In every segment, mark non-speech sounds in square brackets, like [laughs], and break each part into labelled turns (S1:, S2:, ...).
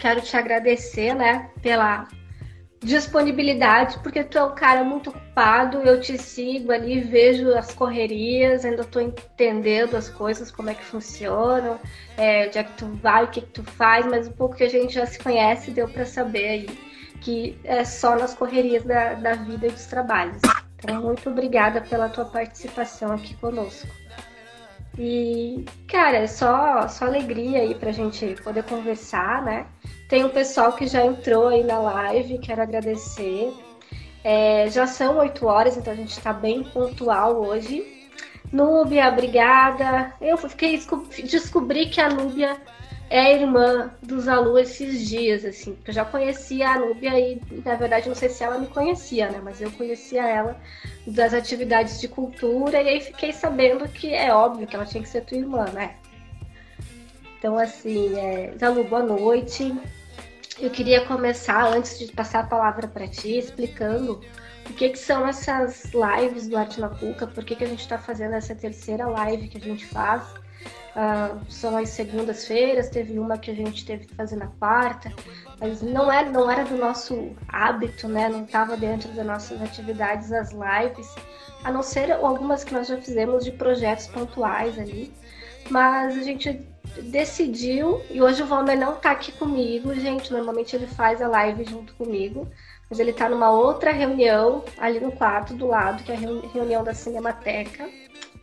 S1: quero te agradecer, né, pela disponibilidade, porque tu é um cara muito ocupado, eu te sigo ali, vejo as correrias, ainda estou entendendo as coisas, como é que funcionam, é, onde é que tu vai, o que, que tu faz, mas um pouco que a gente já se conhece, deu para saber aí que é só nas correrias da, da vida e dos trabalhos. Então, muito obrigada pela tua participação aqui conosco. E, cara, é só, só alegria aí pra gente poder conversar, né? Tem um pessoal que já entrou aí na live, quero agradecer. É, já são oito horas, então a gente está bem pontual hoje. Núbia, obrigada. Eu fiquei descobri que a Núbia é irmã dos alunos esses dias, assim, eu já conhecia a Núbia e, na verdade, não sei se ela me conhecia, né? Mas eu conhecia ela das atividades de cultura e aí fiquei sabendo que é óbvio que ela tinha que ser tua irmã, né? Então, assim, é... Zalu, boa noite. Eu queria começar, antes de passar a palavra para ti, explicando o que, que são essas lives do Arte na Cuca, por que, que a gente está fazendo essa terceira live que a gente faz Uh, são as segundas-feiras, teve uma que a gente teve que fazer na quarta, mas não era, não era do nosso hábito, né? Não estava dentro das nossas atividades as lives, a não ser algumas que nós já fizemos de projetos pontuais ali. Mas a gente decidiu, e hoje o Valmer não está aqui comigo, gente. Normalmente ele faz a live junto comigo, mas ele está numa outra reunião ali no quarto do lado, que é a reunião da Cinemateca.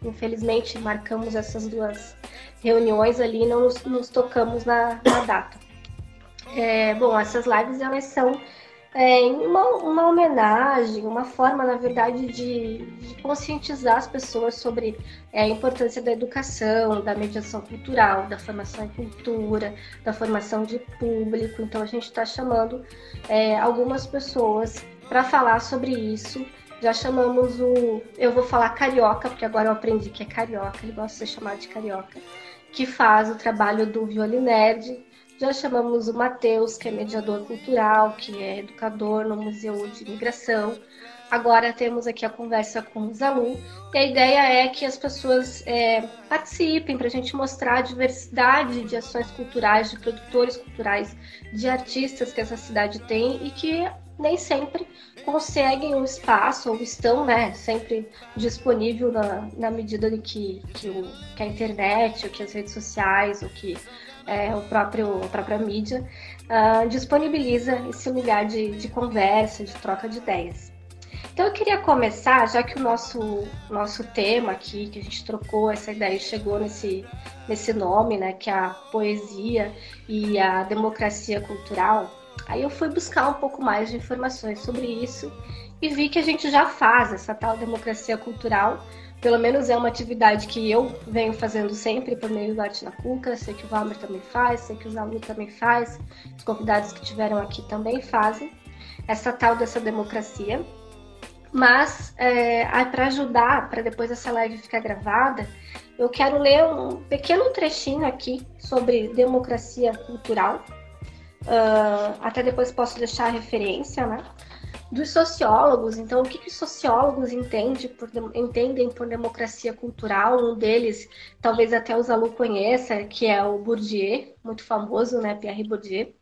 S1: Infelizmente, marcamos essas duas reuniões ali e não nos, nos tocamos na, na data. É, bom, essas lives elas são é, uma, uma homenagem, uma forma, na verdade, de, de conscientizar as pessoas sobre é, a importância da educação, da mediação cultural, da formação em cultura, da formação de público. Então, a gente está chamando é, algumas pessoas para falar sobre isso já chamamos o. Eu vou falar carioca, porque agora eu aprendi que é carioca, ele gosta de ser chamado de carioca, que faz o trabalho do Violinerd. Já chamamos o Matheus, que é mediador cultural, que é educador no Museu de Imigração. Agora temos aqui a conversa com o Zalu. E a ideia é que as pessoas é, participem para a gente mostrar a diversidade de ações culturais, de produtores culturais, de artistas que essa cidade tem e que nem sempre conseguem um espaço ou estão né, sempre disponível na, na medida de que, que, o, que a internet, ou que as redes sociais, ou que é, o próprio, a própria mídia uh, disponibiliza esse lugar de, de conversa, de troca de ideias. Então eu queria começar, já que o nosso, nosso tema aqui, que a gente trocou essa ideia chegou nesse, nesse nome, né, que é a poesia e a democracia cultural, Aí eu fui buscar um pouco mais de informações sobre isso e vi que a gente já faz essa tal democracia cultural. Pelo menos é uma atividade que eu venho fazendo sempre por meio do Arte na Cuca. Sei que o Valmer também faz, sei que o Zalu também faz, os convidados que tiveram aqui também fazem essa tal dessa democracia. Mas é, para ajudar, para depois essa live ficar gravada, eu quero ler um pequeno trechinho aqui sobre democracia cultural uh, até depois posso deixar a referência, né? Dos sociólogos, então, o que, que os sociólogos entendem por, entendem por democracia cultural? Um deles, talvez até o Zalu conheça, que é o Bourdieu, muito famoso, né? Pierre Bourdieu.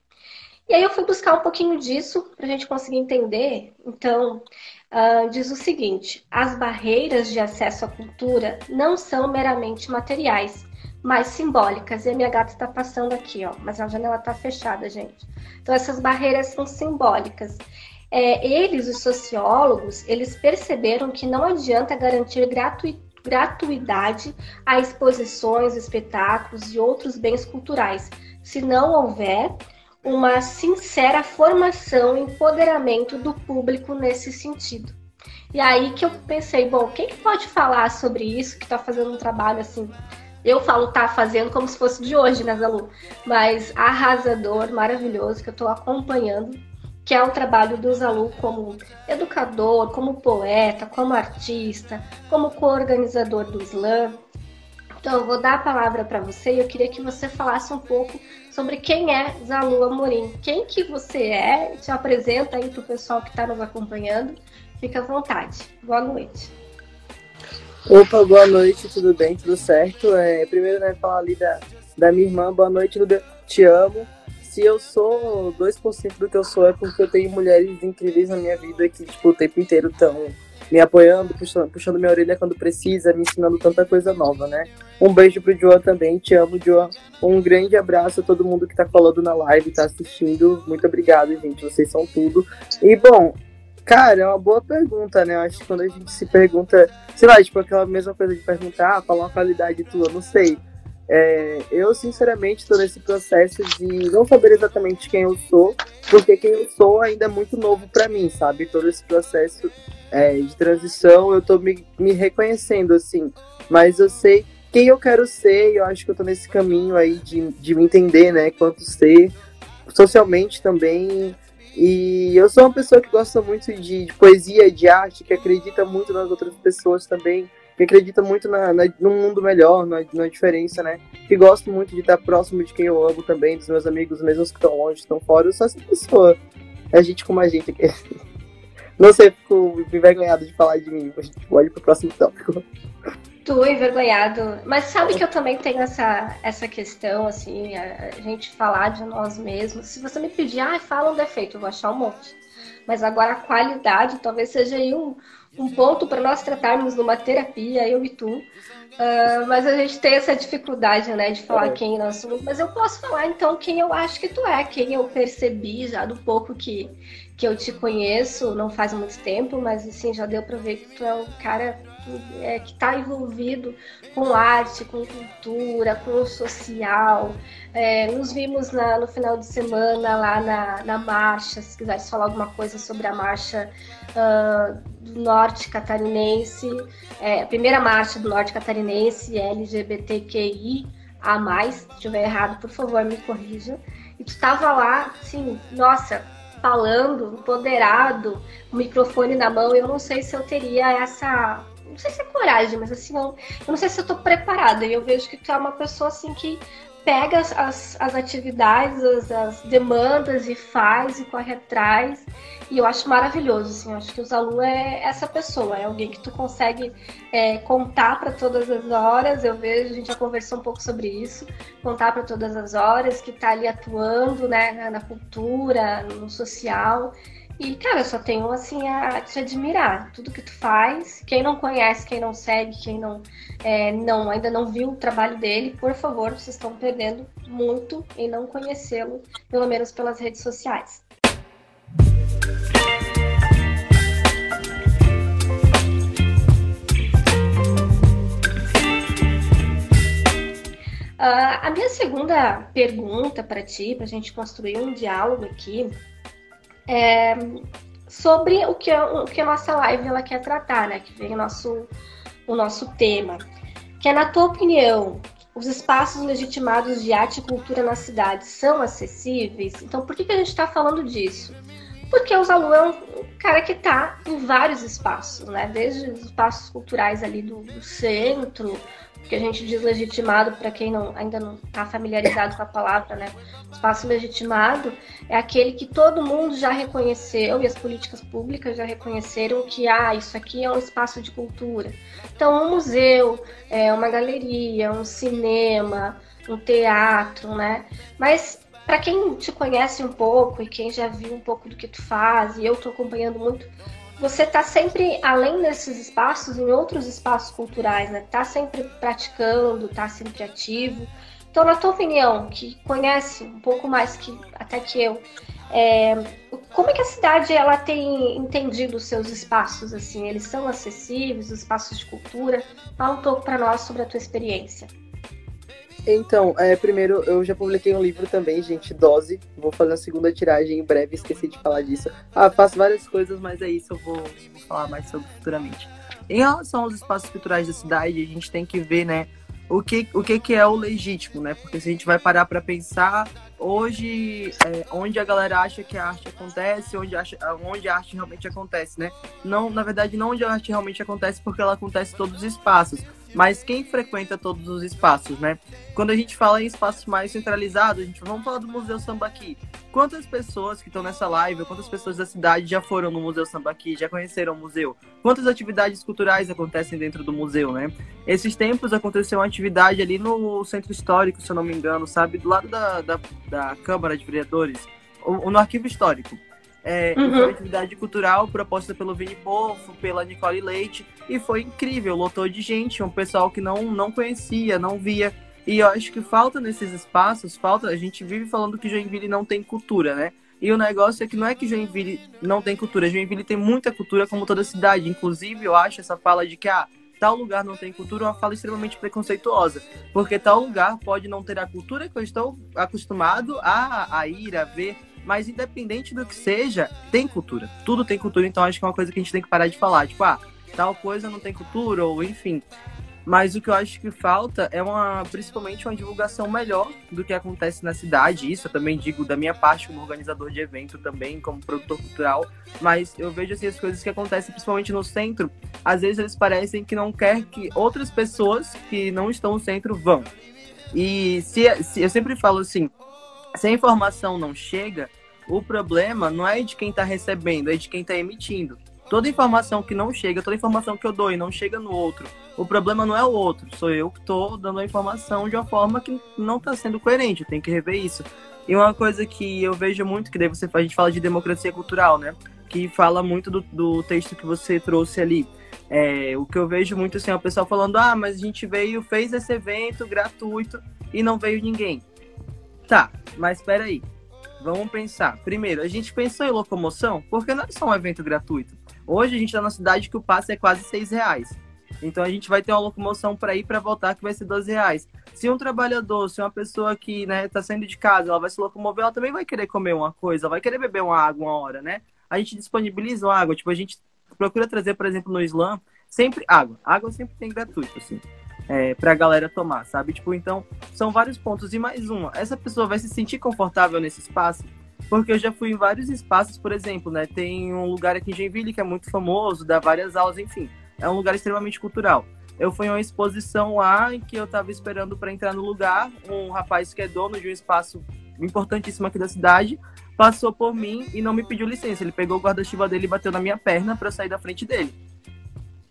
S1: E aí eu fui buscar um pouquinho disso para a gente conseguir entender. Então, uh, diz o seguinte: as barreiras de acesso à cultura não são meramente materiais, mais simbólicas. E a minha gata está passando aqui, ó, mas a janela está fechada, gente. Então essas barreiras são simbólicas. É, eles, os sociólogos, eles perceberam que não adianta garantir gratuidade a exposições, espetáculos e outros bens culturais, se não houver uma sincera formação e empoderamento do público nesse sentido. E aí que eu pensei, bom, quem pode falar sobre isso, que está fazendo um trabalho assim eu falo tá fazendo como se fosse de hoje, né, Zalu? Mas arrasador, maravilhoso, que eu estou acompanhando, que é o trabalho do Zalu como educador, como poeta, como artista, como co-organizador do slam. Então, eu vou dar a palavra para você e eu queria que você falasse um pouco sobre quem é Zalu Amorim. Quem que você é? Te apresenta aí para o pessoal que está nos acompanhando. Fica à vontade. Boa noite.
S2: Opa, boa noite, tudo bem, tudo certo? É, primeiro, né, falar ali da, da minha irmã, boa noite, Luda, te amo. se eu sou 2% do que eu sou, é porque eu tenho mulheres incríveis na minha vida que, tipo, o tempo inteiro estão me apoiando, puxando, puxando minha orelha quando precisa, me ensinando tanta coisa nova, né? Um beijo pro João também, te amo, João. Um grande abraço a todo mundo que tá falando na live, tá assistindo. Muito obrigado, gente, vocês são tudo. E, bom, cara, é uma boa pergunta, né? Eu acho que quando a gente se pergunta, sei lá, tipo aquela mesma coisa de perguntar, ah, falar uma qualidade tua, não sei. É, eu, sinceramente, estou nesse processo de não saber exatamente quem eu sou, porque quem eu sou ainda é muito novo para mim, sabe? Todo esse processo é, de transição, eu tô me, me reconhecendo, assim. Mas eu sei quem eu quero ser e eu acho que eu tô nesse caminho aí de, de me entender, né? Quanto ser, socialmente também. E eu sou uma pessoa que gosta muito de, de poesia, de arte, que acredita muito nas outras pessoas também, que acredita muito na, na, num mundo melhor, na, na diferença, né? Que gosto muito de estar próximo de quem eu amo também, dos meus amigos, mesmo que estão longe, estão fora. Eu sou essa pessoa. É gente como a gente aqui. [laughs] Não sei, fico envergonhado de falar de mim. A gente pode pro próximo tópico.
S1: Tu envergonhado. Mas sabe que eu também tenho essa, essa questão, assim, a, a gente falar de nós mesmos. Se você me pedir, ah, fala um defeito, eu vou achar um monte. Mas agora a qualidade talvez seja aí um, um ponto para nós tratarmos numa terapia, eu e tu. Uh, mas a gente tem essa dificuldade, né, de falar é. quem nós somos. Mas eu posso falar então quem eu acho que tu é, quem eu percebi já do pouco que, que eu te conheço, não faz muito tempo, mas assim, já deu para ver que tu é um cara que é, está envolvido com arte, com cultura, com o social. É, nos vimos na, no final de semana lá na, na marcha, se quiseres falar alguma coisa sobre a marcha uh, do norte catarinense, é, a primeira marcha do norte catarinense LGBTQI a mais, se estiver errado, por favor, me corrija. E tu estava lá, assim, nossa, falando, empoderado, o microfone na mão, eu não sei se eu teria essa. Não sei se é coragem, mas assim, eu, eu não sei se eu tô preparada. E eu vejo que tu é uma pessoa assim que pega as, as, as atividades, as, as, demandas e faz e corre atrás. E eu acho maravilhoso, assim, eu acho que o Zalu é essa pessoa, é alguém que tu consegue é, contar para todas as horas. Eu vejo, a gente já conversou um pouco sobre isso, contar para todas as horas, que está ali atuando né, na cultura, no social. E, cara, eu só tenho, assim, a te admirar. Tudo que tu faz. Quem não conhece, quem não segue, quem não, é, não ainda não viu o trabalho dele, por favor, vocês estão perdendo muito em não conhecê-lo, pelo menos pelas redes sociais. Uh, a minha segunda pergunta para ti, para a gente construir um diálogo aqui, é sobre o que, o que a nossa live ela quer tratar, né? Que vem o nosso, o nosso tema. Que é, na tua opinião, os espaços legitimados de arte e cultura na cidade são acessíveis? Então, por que, que a gente está falando disso? Porque o Zalu é um cara que está em vários espaços, né? Desde os espaços culturais ali do, do centro, que a gente diz legitimado, para quem não, ainda não está familiarizado com a palavra, né? Espaço legitimado é aquele que todo mundo já reconheceu e as políticas públicas já reconheceram que ah, isso aqui é um espaço de cultura. Então, um museu, é, uma galeria, um cinema, um teatro, né? Mas para quem te conhece um pouco e quem já viu um pouco do que tu faz, e eu estou acompanhando muito você está sempre, além desses espaços, em outros espaços culturais, né? Está sempre praticando, está sempre ativo. Então, na tua opinião, que conhece um pouco mais que até que eu, é, como é que a cidade ela tem entendido os seus espaços assim? Eles são acessíveis, os espaços de cultura? Fala um pouco para nós sobre a tua experiência.
S2: Então, é, primeiro, eu já publiquei um livro também, gente, Dose. Vou fazer a segunda tiragem em breve, esqueci de falar disso. Ah, faço várias coisas, mas é isso, eu vou, vou falar mais sobre futuramente. Em relação aos espaços culturais da cidade, a gente tem que ver, né, o que, o que, que é o legítimo, né? Porque se a gente vai parar para pensar, hoje, é, onde a galera acha que a arte acontece, onde, acha, onde a arte realmente acontece, né? Não, na verdade, não onde a arte realmente acontece, porque ela acontece em todos os espaços mas quem frequenta todos os espaços, né? Quando a gente fala em espaços mais centralizados, a gente vamos falar do Museu Sambaqui. Quantas pessoas que estão nessa live, quantas pessoas da cidade já foram no Museu Sambaqui, já conheceram o museu? Quantas atividades culturais acontecem dentro do museu, né? Esses tempos aconteceu uma atividade ali no Centro Histórico, se eu não me engano, sabe? Do lado da, da, da Câmara de Vereadores, ou no Arquivo Histórico. É, uhum. Foi uma atividade cultural proposta pelo Vini Pofo, pela Nicole Leite, e foi incrível, lotou de gente, um pessoal que não, não conhecia, não via. E eu acho que falta nesses espaços, falta, a gente vive falando que Joinville não tem cultura, né? E o negócio é que não é que Joinville não tem cultura, Joinville tem muita cultura como toda cidade. Inclusive, eu acho essa fala de que ah, tal lugar não tem cultura uma fala extremamente preconceituosa. Porque tal lugar pode não ter a cultura que eu estou acostumado a, a ir, a ver. Mas independente do que seja, tem cultura. Tudo tem cultura, então acho que é uma coisa que a gente tem que parar de falar. Tipo, ah, tal coisa não tem cultura, ou enfim. Mas o que eu acho que falta é uma, principalmente uma divulgação melhor do que acontece na cidade. Isso eu também digo da minha parte como organizador de evento também, como produtor cultural. Mas eu vejo assim as coisas que acontecem principalmente no centro. Às vezes eles parecem que não quer que outras pessoas que não estão no centro vão. E se, se eu sempre falo assim, se a informação não chega, o problema não é de quem está recebendo, é de quem está emitindo. Toda informação que não chega, toda informação que eu dou e não chega no outro, o problema não é o outro, sou eu que estou dando a informação de uma forma que não está sendo coerente, eu tenho que rever isso. E uma coisa que eu vejo muito, que daí você, a gente fala de democracia cultural, né? Que fala muito do, do texto que você trouxe ali. É, o que eu vejo muito assim, é o pessoal falando, ah, mas a gente veio, fez esse evento gratuito e não veio ninguém. Tá, mas espera aí. Vamos pensar. Primeiro, a gente pensou em locomoção porque não é só um evento gratuito. Hoje a gente está na cidade que o passe é quase seis reais. Então a gente vai ter uma locomoção para ir para voltar que vai ser 12 reais. Se um trabalhador, se uma pessoa que né, tá saindo de casa, ela vai se locomover, ela também vai querer comer uma coisa, vai querer beber uma água uma hora, né? A gente disponibiliza uma água, tipo, a gente procura trazer, por exemplo, no Islã, sempre água. Água sempre tem gratuito, assim é, pra galera tomar, sabe? Tipo, então, são vários pontos. E mais uma, essa pessoa vai se sentir confortável nesse espaço? Porque eu já fui em vários espaços, por exemplo, né? Tem um lugar aqui em Genville que é muito famoso, dá várias aulas, enfim. É um lugar extremamente cultural. Eu fui em uma exposição lá em que eu tava esperando para entrar no lugar. Um rapaz que é dono de um espaço importantíssimo aqui da cidade passou por mim e não me pediu licença. Ele pegou o guarda-chuva dele e bateu na minha perna para sair da frente dele.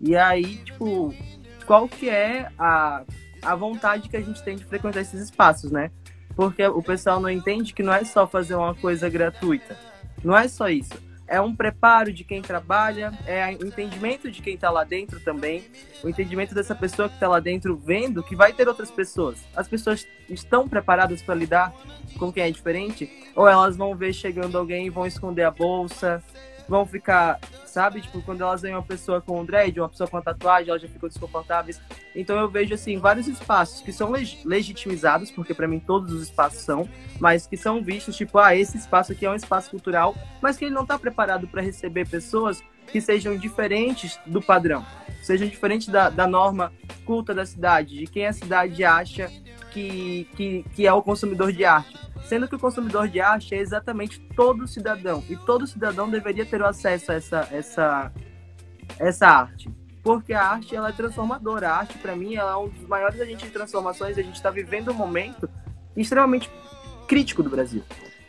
S2: E aí, tipo, qual que é a, a vontade que a gente tem de frequentar esses espaços, né? Porque o pessoal não entende que não é só fazer uma coisa gratuita. Não é só isso. É um preparo de quem trabalha, é o entendimento de quem está lá dentro também, o entendimento dessa pessoa que está lá dentro vendo que vai ter outras pessoas. As pessoas estão preparadas para lidar com quem é diferente? Ou elas vão ver chegando alguém e vão esconder a bolsa, vão ficar, sabe? Tipo, quando elas veem uma pessoa com um dread, uma pessoa com tatuagem, elas já ficam desconfortáveis. Então eu vejo, assim, vários espaços que são leg legitimizados, porque para mim todos os espaços são, mas que são vistos, tipo, ah, esse espaço aqui é um espaço cultural, mas que ele não tá preparado para receber pessoas que sejam diferentes do padrão, sejam diferentes da, da norma culta da cidade, de quem a cidade acha que, que, que é o consumidor de arte. Sendo que o consumidor de arte é exatamente todo cidadão. E todo cidadão deveria ter acesso a essa essa essa arte. Porque a arte ela é transformadora. A arte para mim ela é um dos maiores agentes de transformações. A gente está vivendo um momento extremamente crítico do Brasil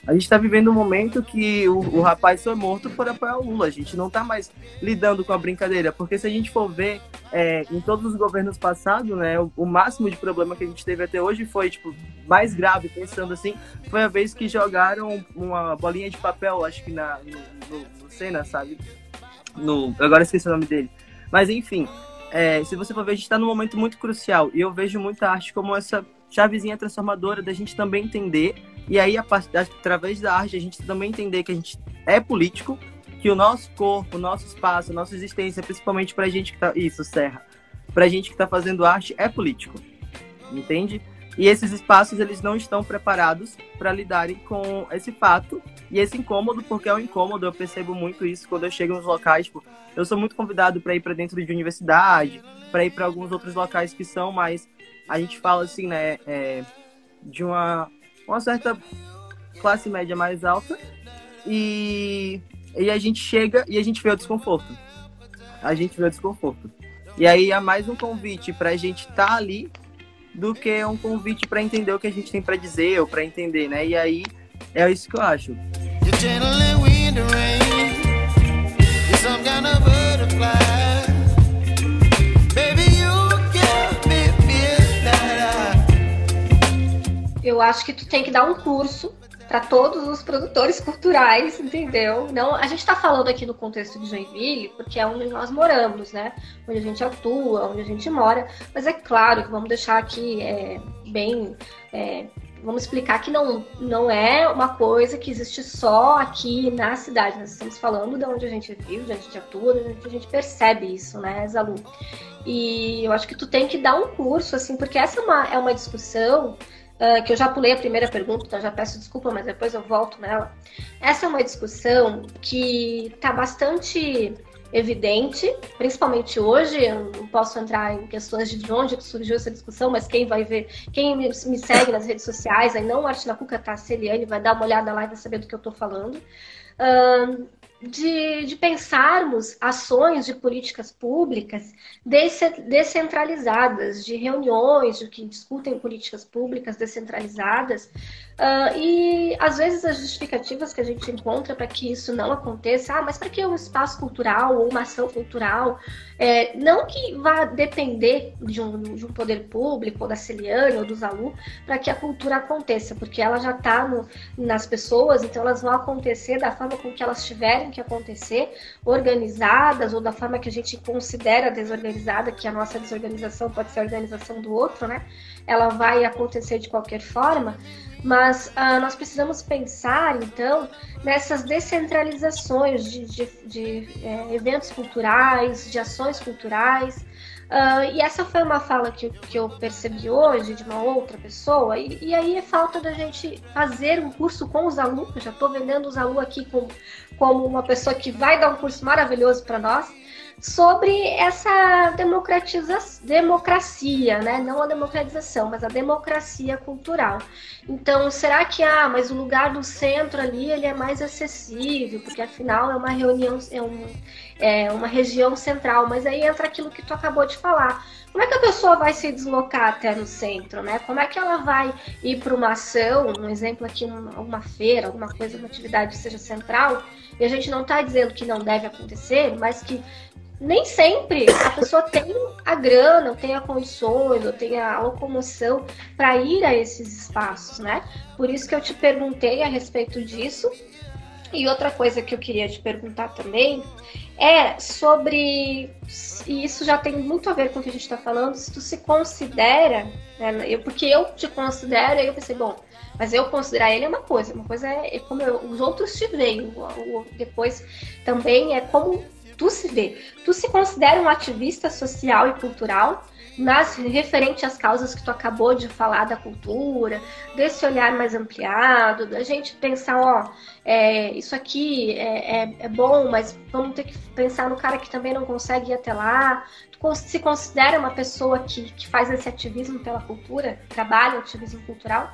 S2: a gente está vivendo um momento que o, o, rapaz foi morto por apoiar o Lula. A gente não está mais lidando com a brincadeira, porque se a gente for ver é, em todos os governos passados, né, o, o, máximo de problema que a gente teve até hoje foi, tipo, mais grave, pensando assim, foi a vez que jogaram uma bolinha de papel, acho que na, no, no, no Senna, sabe? No, agora esqueci o nome dele. Mas enfim, é, se você for ver, a gente está num momento muito crucial. E eu vejo muita arte como essa chavezinha transformadora da gente também entender e aí, através da arte, a gente também entender que a gente é político, que o nosso corpo, o nosso espaço, a nossa existência, principalmente pra gente que tá. Isso, Serra. Pra gente que tá fazendo arte, é político. Entende? E esses espaços, eles não estão preparados para lidarem com esse fato e esse incômodo, porque é um incômodo, eu percebo muito isso quando eu chego nos locais, tipo, eu sou muito convidado para ir para dentro de universidade, para ir para alguns outros locais que são mais, a gente fala assim, né, é, de uma uma certa classe média mais alta e, e a gente chega e a gente vê o desconforto. A gente vê o desconforto. E aí é mais um convite para a gente estar tá ali do que um convite para entender o que a gente tem para dizer ou para entender, né? E aí é isso que eu acho.
S1: Eu acho que tu tem que dar um curso para todos os produtores culturais, entendeu? Não, a gente está falando aqui no contexto de Joinville, porque é onde nós moramos, né? Onde a gente atua, onde a gente mora. Mas é claro que vamos deixar aqui é, bem. É, vamos explicar que não, não é uma coisa que existe só aqui na cidade. Nós estamos falando de onde a gente vive, de onde a gente atua, de onde a gente percebe isso, né, Zalu? E eu acho que tu tem que dar um curso, assim, porque essa é uma, é uma discussão uh, que eu já pulei a primeira pergunta, então já peço desculpa, mas depois eu volto nela. Essa é uma discussão que está bastante evidente, principalmente hoje. Eu não posso entrar em questões de onde surgiu essa discussão, mas quem vai ver, quem me, segue nas redes sociais, aí não Arte na Cuca, tá? Celiane vai dar uma olhada lá e vai saber do que eu estou falando. Uh, de, de, pensarmos ações de políticas públicas descentralizadas, de reuniões de que discutem políticas públicas descentralizadas, Uh, e às vezes as justificativas que a gente encontra para que isso não aconteça, ah, mas para que um espaço cultural ou uma ação cultural, é, não que vá depender de um, de um, poder público, ou da Celiane, ou dos alunos, para que a cultura aconteça, porque ela já está nas pessoas, então elas vão acontecer da forma com que elas tiverem que acontecer, organizadas, ou da forma que a gente considera desorganizada, que a nossa desorganização pode ser a organização do outro, né? Ela vai acontecer de qualquer forma. Mas uh, nós precisamos pensar, então, nessas descentralizações de, de, de é, eventos culturais, de ações culturais. Uh, e essa foi uma fala que, que eu percebi hoje de uma outra pessoa, e, e aí é falta da gente fazer um curso com os alunos. Já estou vendendo os alunos aqui como, como uma pessoa que vai dar um curso maravilhoso para nós sobre essa democratiza democracia, né? Não a democratização, mas a democracia cultural. Então, será que ah, mas o lugar do centro ali ele é mais acessível, porque afinal é uma reunião, é, um, é uma região central, mas aí entra aquilo que tu acabou de falar. Como é que a pessoa vai se deslocar até no centro, né? Como é que ela vai ir para uma ação, um exemplo aqui, uma, feira, alguma coisa, uma atividade que seja central, e a gente não está dizendo que não deve acontecer, mas que nem sempre a pessoa tem a grana, ou tem a condições, ou tem a locomoção para ir a esses espaços, né? Por isso que eu te perguntei a respeito disso. E outra coisa que eu queria te perguntar também é sobre, e isso já tem muito a ver com o que a gente está falando, se tu se considera, né, eu, porque eu te considero, aí eu pensei, bom, mas eu considerar ele é uma coisa, uma coisa é, é como eu, os outros te veem, depois também é como tu se vê, tu se considera um ativista social e cultural, nas referente às causas que tu acabou de falar da cultura, desse olhar mais ampliado, da gente pensar, ó, é, isso aqui é, é, é, bom, mas vamos ter que pensar no cara que também não consegue ir até lá. Tu se considera uma pessoa que, que faz esse ativismo pela cultura, trabalha ativismo cultural?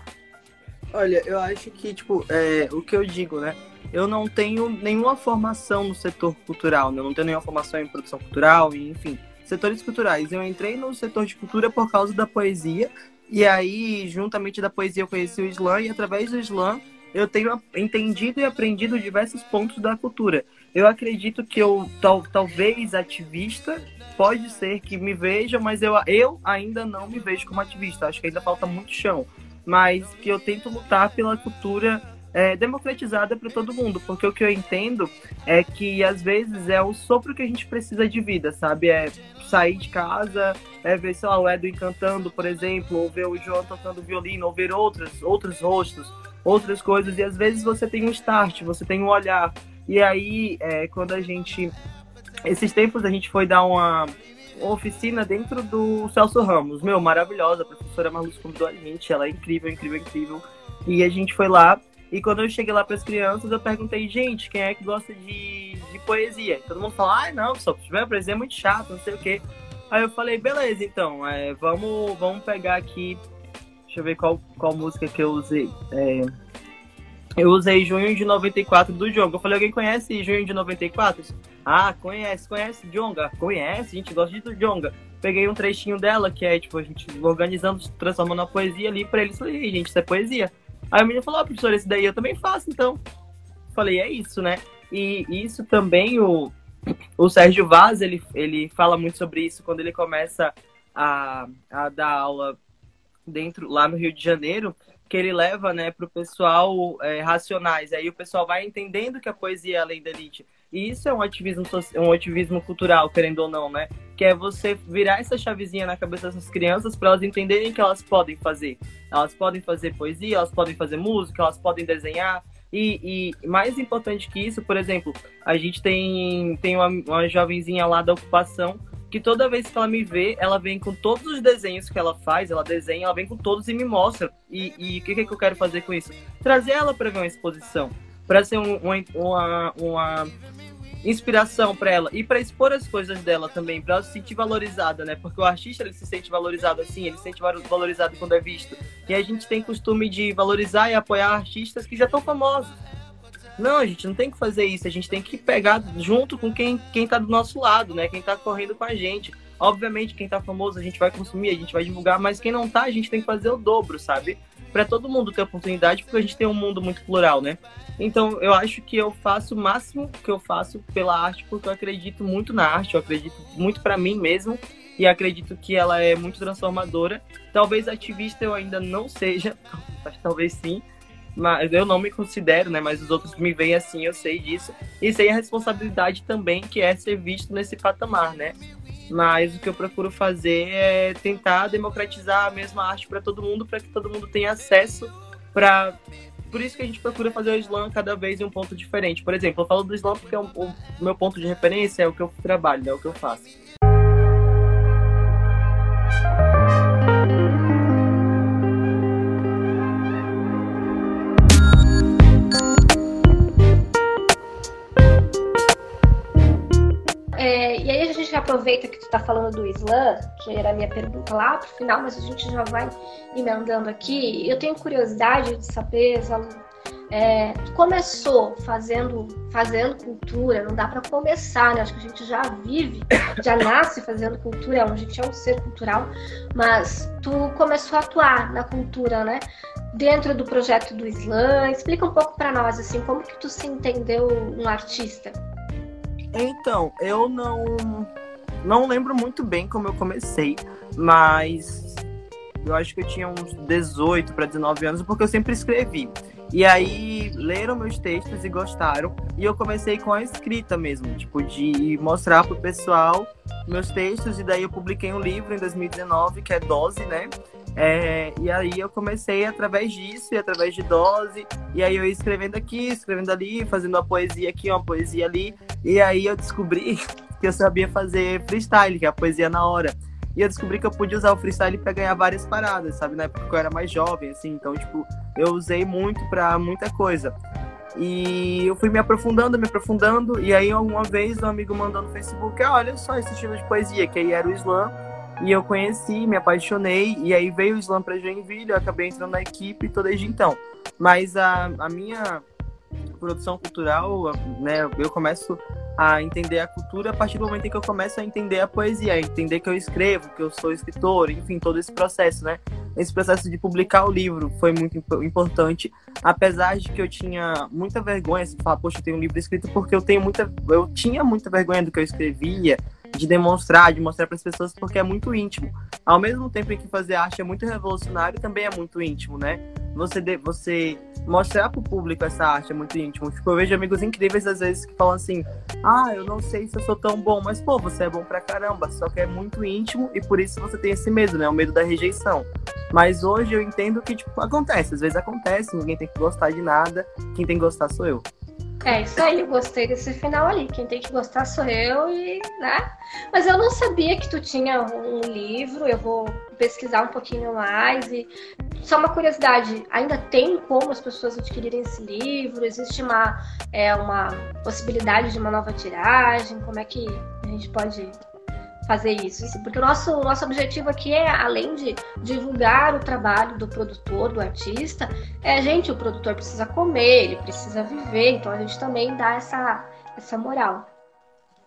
S2: Olha, eu acho que, tipo, é, o que eu digo, né? eu não tenho nenhuma formação no setor cultural, né? eu não tenho nenhuma formação em produção cultural, enfim, setores culturais. Eu entrei no setor de cultura por causa da poesia, e aí, juntamente da poesia, eu conheci o slam, e através do slam, eu tenho entendido e aprendido diversos pontos da cultura. Eu acredito que eu, tal, talvez, ativista, pode ser que me veja, mas eu, eu ainda não me vejo como ativista. Acho que ainda falta muito chão. Mas que eu tento lutar pela cultura é, democratizada para todo mundo, porque o que eu entendo é que às vezes é o sopro que a gente precisa de vida, sabe? É sair de casa, é ver, sei lá, o Edwin cantando, por exemplo, ou ver o João tocando violino, ou ver outros, outros rostos, outras coisas, e às vezes você tem um start, você tem um olhar, e aí, é, quando a gente. Esses tempos a gente foi dar uma oficina dentro do Celso Ramos, meu, maravilhosa, a professora Marluz convidou a gente, ela é incrível, incrível, incrível. E a gente foi lá e quando eu cheguei lá para as crianças, eu perguntei, gente, quem é que gosta de, de poesia? Todo mundo falou, ah, não, só tiver poesia é muito chato, não sei o quê. Aí eu falei, beleza, então, é, vamos, vamos pegar aqui. Deixa eu ver qual, qual música que eu usei. É, eu usei junho de 94 do Jonga. Eu falei, alguém conhece junho de 94? Ah, conhece, conhece Jonga? Conhece, a gente gosta de Jonga. Peguei um trechinho dela, que é, tipo, a gente organizando, transformando a poesia ali pra eles. Falei, gente, isso é poesia. Aí o menino falou, oh, professor, esse daí eu também faço, então. Falei, é isso, né? E isso também, o, o Sérgio Vaz, ele, ele fala muito sobre isso quando ele começa a, a dar aula dentro lá no Rio de Janeiro, que ele leva né, o pessoal é, racionais. Aí o pessoal vai entendendo que a poesia é além da elite. E isso é um ativismo, um ativismo cultural, querendo ou não, né? Que é você virar essa chavezinha na cabeça dessas crianças para elas entenderem que elas podem fazer. Elas podem fazer poesia, elas podem fazer música, elas podem desenhar. E, e mais importante que isso, por exemplo, a gente tem, tem uma, uma jovenzinha lá da ocupação que toda vez que ela me vê, ela vem com todos os desenhos que ela faz, ela desenha, ela vem com todos e me mostra. E o que, que eu quero fazer com isso? Trazer ela para ver uma exposição, para ser um, uma, uma inspiração para ela e para expor as coisas dela também, para ela se sentir valorizada, né? Porque o artista ele se sente valorizado assim, ele se sente valorizado quando é visto. E a gente tem costume de valorizar e apoiar artistas que já estão famosos não, a gente não tem que fazer isso, a gente tem que pegar junto com quem, quem tá do nosso lado, né? Quem tá correndo com a gente. Obviamente, quem tá famoso a gente vai consumir, a gente vai divulgar, mas quem não tá, a gente tem que fazer o dobro, sabe? Para todo mundo ter oportunidade, porque a gente tem um mundo muito plural, né? Então, eu acho que eu faço o máximo que eu faço pela arte, porque eu acredito muito na arte, eu acredito muito para mim mesmo e acredito que ela é muito transformadora. Talvez ativista eu ainda não seja, [laughs] talvez sim, mas eu não me considero, né? Mas os outros me veem assim, eu sei disso. E sei a responsabilidade também que é ser visto nesse patamar, né? Mas o que eu procuro fazer é tentar democratizar a mesma arte para todo mundo, para que todo mundo tenha acesso para por isso que a gente procura fazer o slam cada vez em um ponto diferente. Por exemplo, eu falo do slam porque é o, o meu ponto de referência é o que eu trabalho, é o que eu faço.
S1: Aproveita que tu está falando do Islã, que era a minha pergunta lá pro final, mas a gente já vai emendando aqui. Eu tenho curiosidade de saber, é, começou fazendo, fazendo cultura, não dá para começar, né? Acho que a gente já vive, já nasce fazendo cultura, a gente é um ser cultural, mas tu começou a atuar na cultura, né? Dentro do projeto do Islã, explica um pouco para nós, assim, como que tu se entendeu um artista?
S2: Então, eu não não lembro muito bem como eu comecei, mas eu acho que eu tinha uns 18 para 19 anos, porque eu sempre escrevi. E aí leram meus textos e gostaram, e eu comecei com a escrita mesmo, tipo de mostrar pro pessoal meus textos e daí eu publiquei um livro em 2019 que é Dose, né? É, e aí eu comecei através disso, e através de dose, e aí eu ia escrevendo aqui, escrevendo ali, fazendo uma poesia aqui, uma poesia ali, e aí eu descobri [laughs] que eu sabia fazer freestyle, que é a poesia na hora. E eu descobri que eu podia usar o freestyle para ganhar várias paradas, sabe? Na época que eu era mais jovem, assim, então, tipo, eu usei muito para muita coisa. E eu fui me aprofundando, me aprofundando, e aí uma vez um amigo mandou no Facebook, ah, olha só esse estilo de poesia, que aí era o slam, e eu conheci, me apaixonei, e aí veio o slam para Joinville, eu acabei entrando na equipe e tô desde então. Mas a, a minha produção cultural, né, eu começo a entender a cultura a partir do momento em que eu começo a entender a poesia, a entender que eu escrevo, que eu sou escritor, enfim, todo esse processo, né? Esse processo de publicar o livro foi muito importante, apesar de que eu tinha muita vergonha de falar, poxa, eu tenho um livro escrito porque eu tenho muita, eu tinha muita vergonha do que eu escrevia, de demonstrar, de mostrar para as pessoas porque é muito íntimo. Ao mesmo tempo em que fazer arte é muito revolucionário, também é muito íntimo, né? Você de, você mostrar para o público essa arte é muito íntimo. Tipo, eu vejo amigos incríveis às vezes que falam assim: "Ah, eu não sei se eu sou tão bom", mas pô, você é bom pra caramba, só que é muito íntimo e por isso você tem esse medo, né? O medo da rejeição. Mas hoje eu entendo que tipo acontece, às vezes acontece, ninguém tem que gostar de nada, quem tem que gostar sou eu.
S1: É isso aí, eu gostei desse final ali. Quem tem que gostar sou eu e, né? Mas eu não sabia que tu tinha um livro, eu vou pesquisar um pouquinho mais e só uma curiosidade, ainda tem como as pessoas adquirirem esse livro? Existe uma, é, uma possibilidade de uma nova tiragem? Como é que a gente pode fazer isso, assim, porque o nosso, o nosso objetivo aqui é, além de divulgar o trabalho do produtor, do artista, é, gente, o produtor precisa comer, ele precisa viver, então a gente também dá essa, essa moral.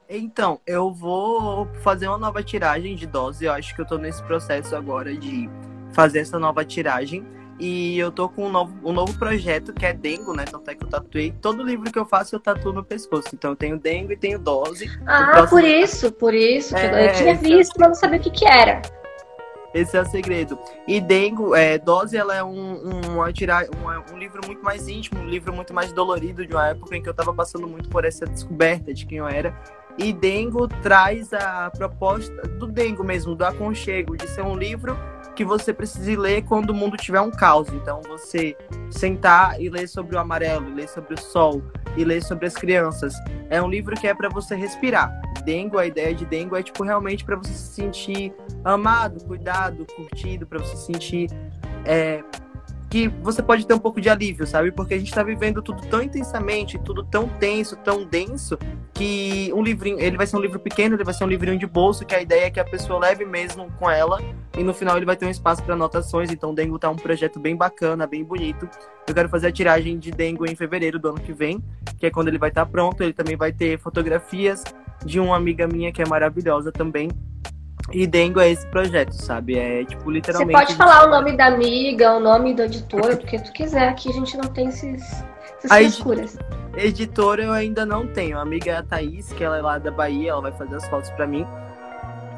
S2: Então, eu vou fazer uma nova tiragem de dose. Eu acho que eu tô nesse processo agora de fazer essa nova tiragem. E eu tô com um novo, um novo projeto que é Dengo, né? Tanto é que eu tatuei. Todo livro que eu faço, eu tatuo no pescoço. Então eu tenho Dengo e tenho Dose.
S1: Ah, próximo... por isso, por isso. É, eu tinha visto, mas não sabia o que, que era.
S2: Esse é o segredo. E Dengo, é, Dose, ela é um, um, uma um, um livro muito mais íntimo, um livro muito mais dolorido de uma época em que eu tava passando muito por essa descoberta de quem eu era. E Dengo traz a proposta do Dengo mesmo, do aconchego, de ser um livro que você precise ler quando o mundo tiver um caos. Então, você sentar e ler sobre o amarelo, ler sobre o sol e ler sobre as crianças. É um livro que é para você respirar. Dengo, a ideia de Dengo é tipo realmente para você se sentir amado, cuidado, curtido, para você se sentir é, que você pode ter um pouco de alívio, sabe? Porque a gente está vivendo tudo tão intensamente, tudo tão tenso, tão denso, que um livrinho, ele vai ser um livro pequeno, ele vai ser um livrinho de bolso, que a ideia é que a pessoa leve mesmo com ela, e no final ele vai ter um espaço para anotações. Então, o Dengo tá um projeto bem bacana, bem bonito. Eu quero fazer a tiragem de Dengo em fevereiro do ano que vem, que é quando ele vai estar tá pronto. Ele também vai ter fotografias de uma amiga minha que é maravilhosa também, e Dengo é esse projeto, sabe? É tipo literalmente.
S1: Você pode falar o nome da amiga, o nome da editora, porque tu quiser. Aqui a gente não tem esses, essas a frescuras.
S2: Editora eu ainda não tenho. A amiga é a Thaís, que ela é lá da Bahia, ela vai fazer as fotos para mim.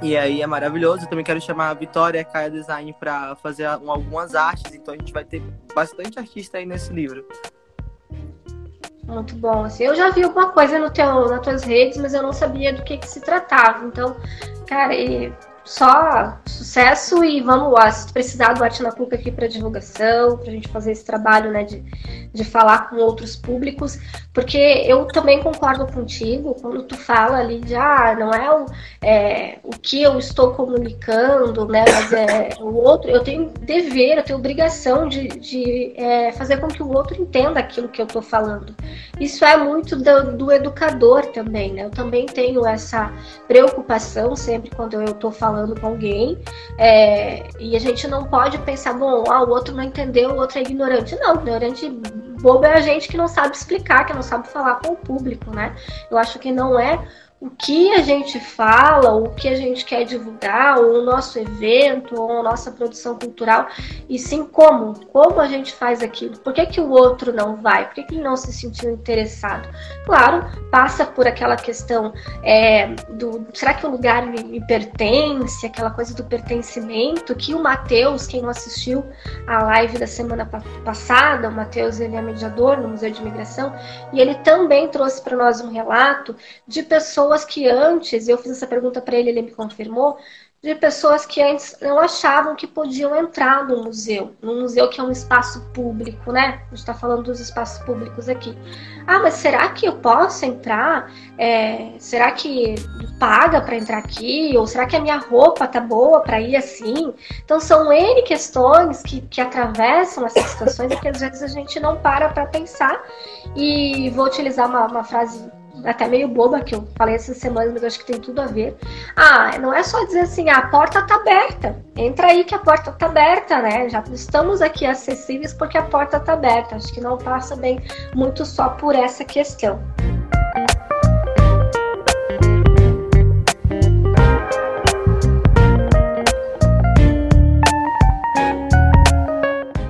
S2: E aí é maravilhoso. Eu também quero chamar a Vitória Caia Design para fazer algumas artes, então a gente vai ter bastante artista aí nesse livro.
S1: Muito bom. Assim, eu já vi alguma coisa no teu, nas tuas redes, mas eu não sabia do que, que se tratava. Então, cara, só sucesso e vamos lá. Se precisar do Arte na Cuca aqui para divulgação, para a gente fazer esse trabalho né, de, de falar com outros públicos, porque eu também concordo contigo quando tu fala ali de ah, não é o, é, o que eu estou comunicando, né? Mas é o outro, eu tenho dever, eu tenho obrigação de, de é, fazer com que o outro entenda aquilo que eu estou falando. Isso é muito do, do educador também, né? Eu também tenho essa preocupação sempre quando eu estou falando falando com alguém é, e a gente não pode pensar, bom, ah, o outro não entendeu, o outro é ignorante. Não, ignorante bobo é a gente que não sabe explicar, que não sabe falar com o público, né? Eu acho que não é o que a gente fala, o que a gente quer divulgar, ou o nosso evento, ou a nossa produção cultural, e sim como, como a gente faz aquilo. Por que, que o outro não vai? Por que, que ele não se sentiu interessado? Claro, passa por aquela questão é, do será que o lugar me, me, pertence, aquela coisa do pertencimento, que o Matheus, quem não assistiu a live da semana passada, o Matheus ele é mediador no Museu de Imigração, e ele também trouxe para nós um relato de pessoas pessoas que antes, eu fiz essa pergunta para ele, ele me confirmou, de pessoas que antes não achavam que podiam entrar no museu, no museu que é um espaço público, né? A gente está falando dos espaços públicos aqui. Ah, mas será que eu posso entrar? É, será que paga para entrar aqui? Ou será que a minha roupa tá boa para ir assim? Então são N questões que, que atravessam essas situações e que às vezes a gente não para para pensar. E vou utilizar uma, uma frase até meio boba que eu falei essa semana, mas acho que tem tudo a ver. Ah, não é só dizer assim, ah, a porta tá aberta. Entra aí que a porta tá aberta, né? Já estamos aqui acessíveis porque a porta tá aberta. Acho que não passa bem muito só por essa questão.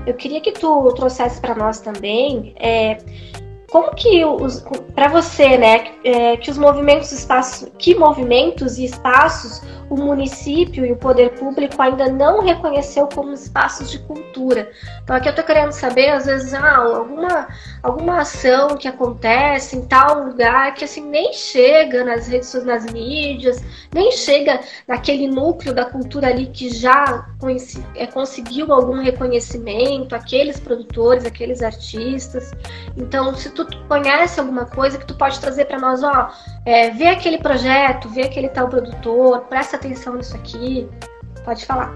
S1: Eu queria que tu trouxesse para nós também é, como que para você, né, é, que os movimentos espaços, que movimentos e espaços o município e o poder público ainda não reconheceu como espaços de cultura. Então aqui eu estou querendo saber, às vezes, ah, alguma, alguma ação que acontece em tal lugar que assim nem chega nas redes nas mídias, nem chega naquele núcleo da cultura ali que já é, conseguiu algum reconhecimento, aqueles produtores, aqueles artistas. Então, se tu conhece alguma coisa que tu pode trazer para nós, ó, é, vê aquele projeto, vê aquele tal produtor, presta atenção nisso aqui. Pode falar.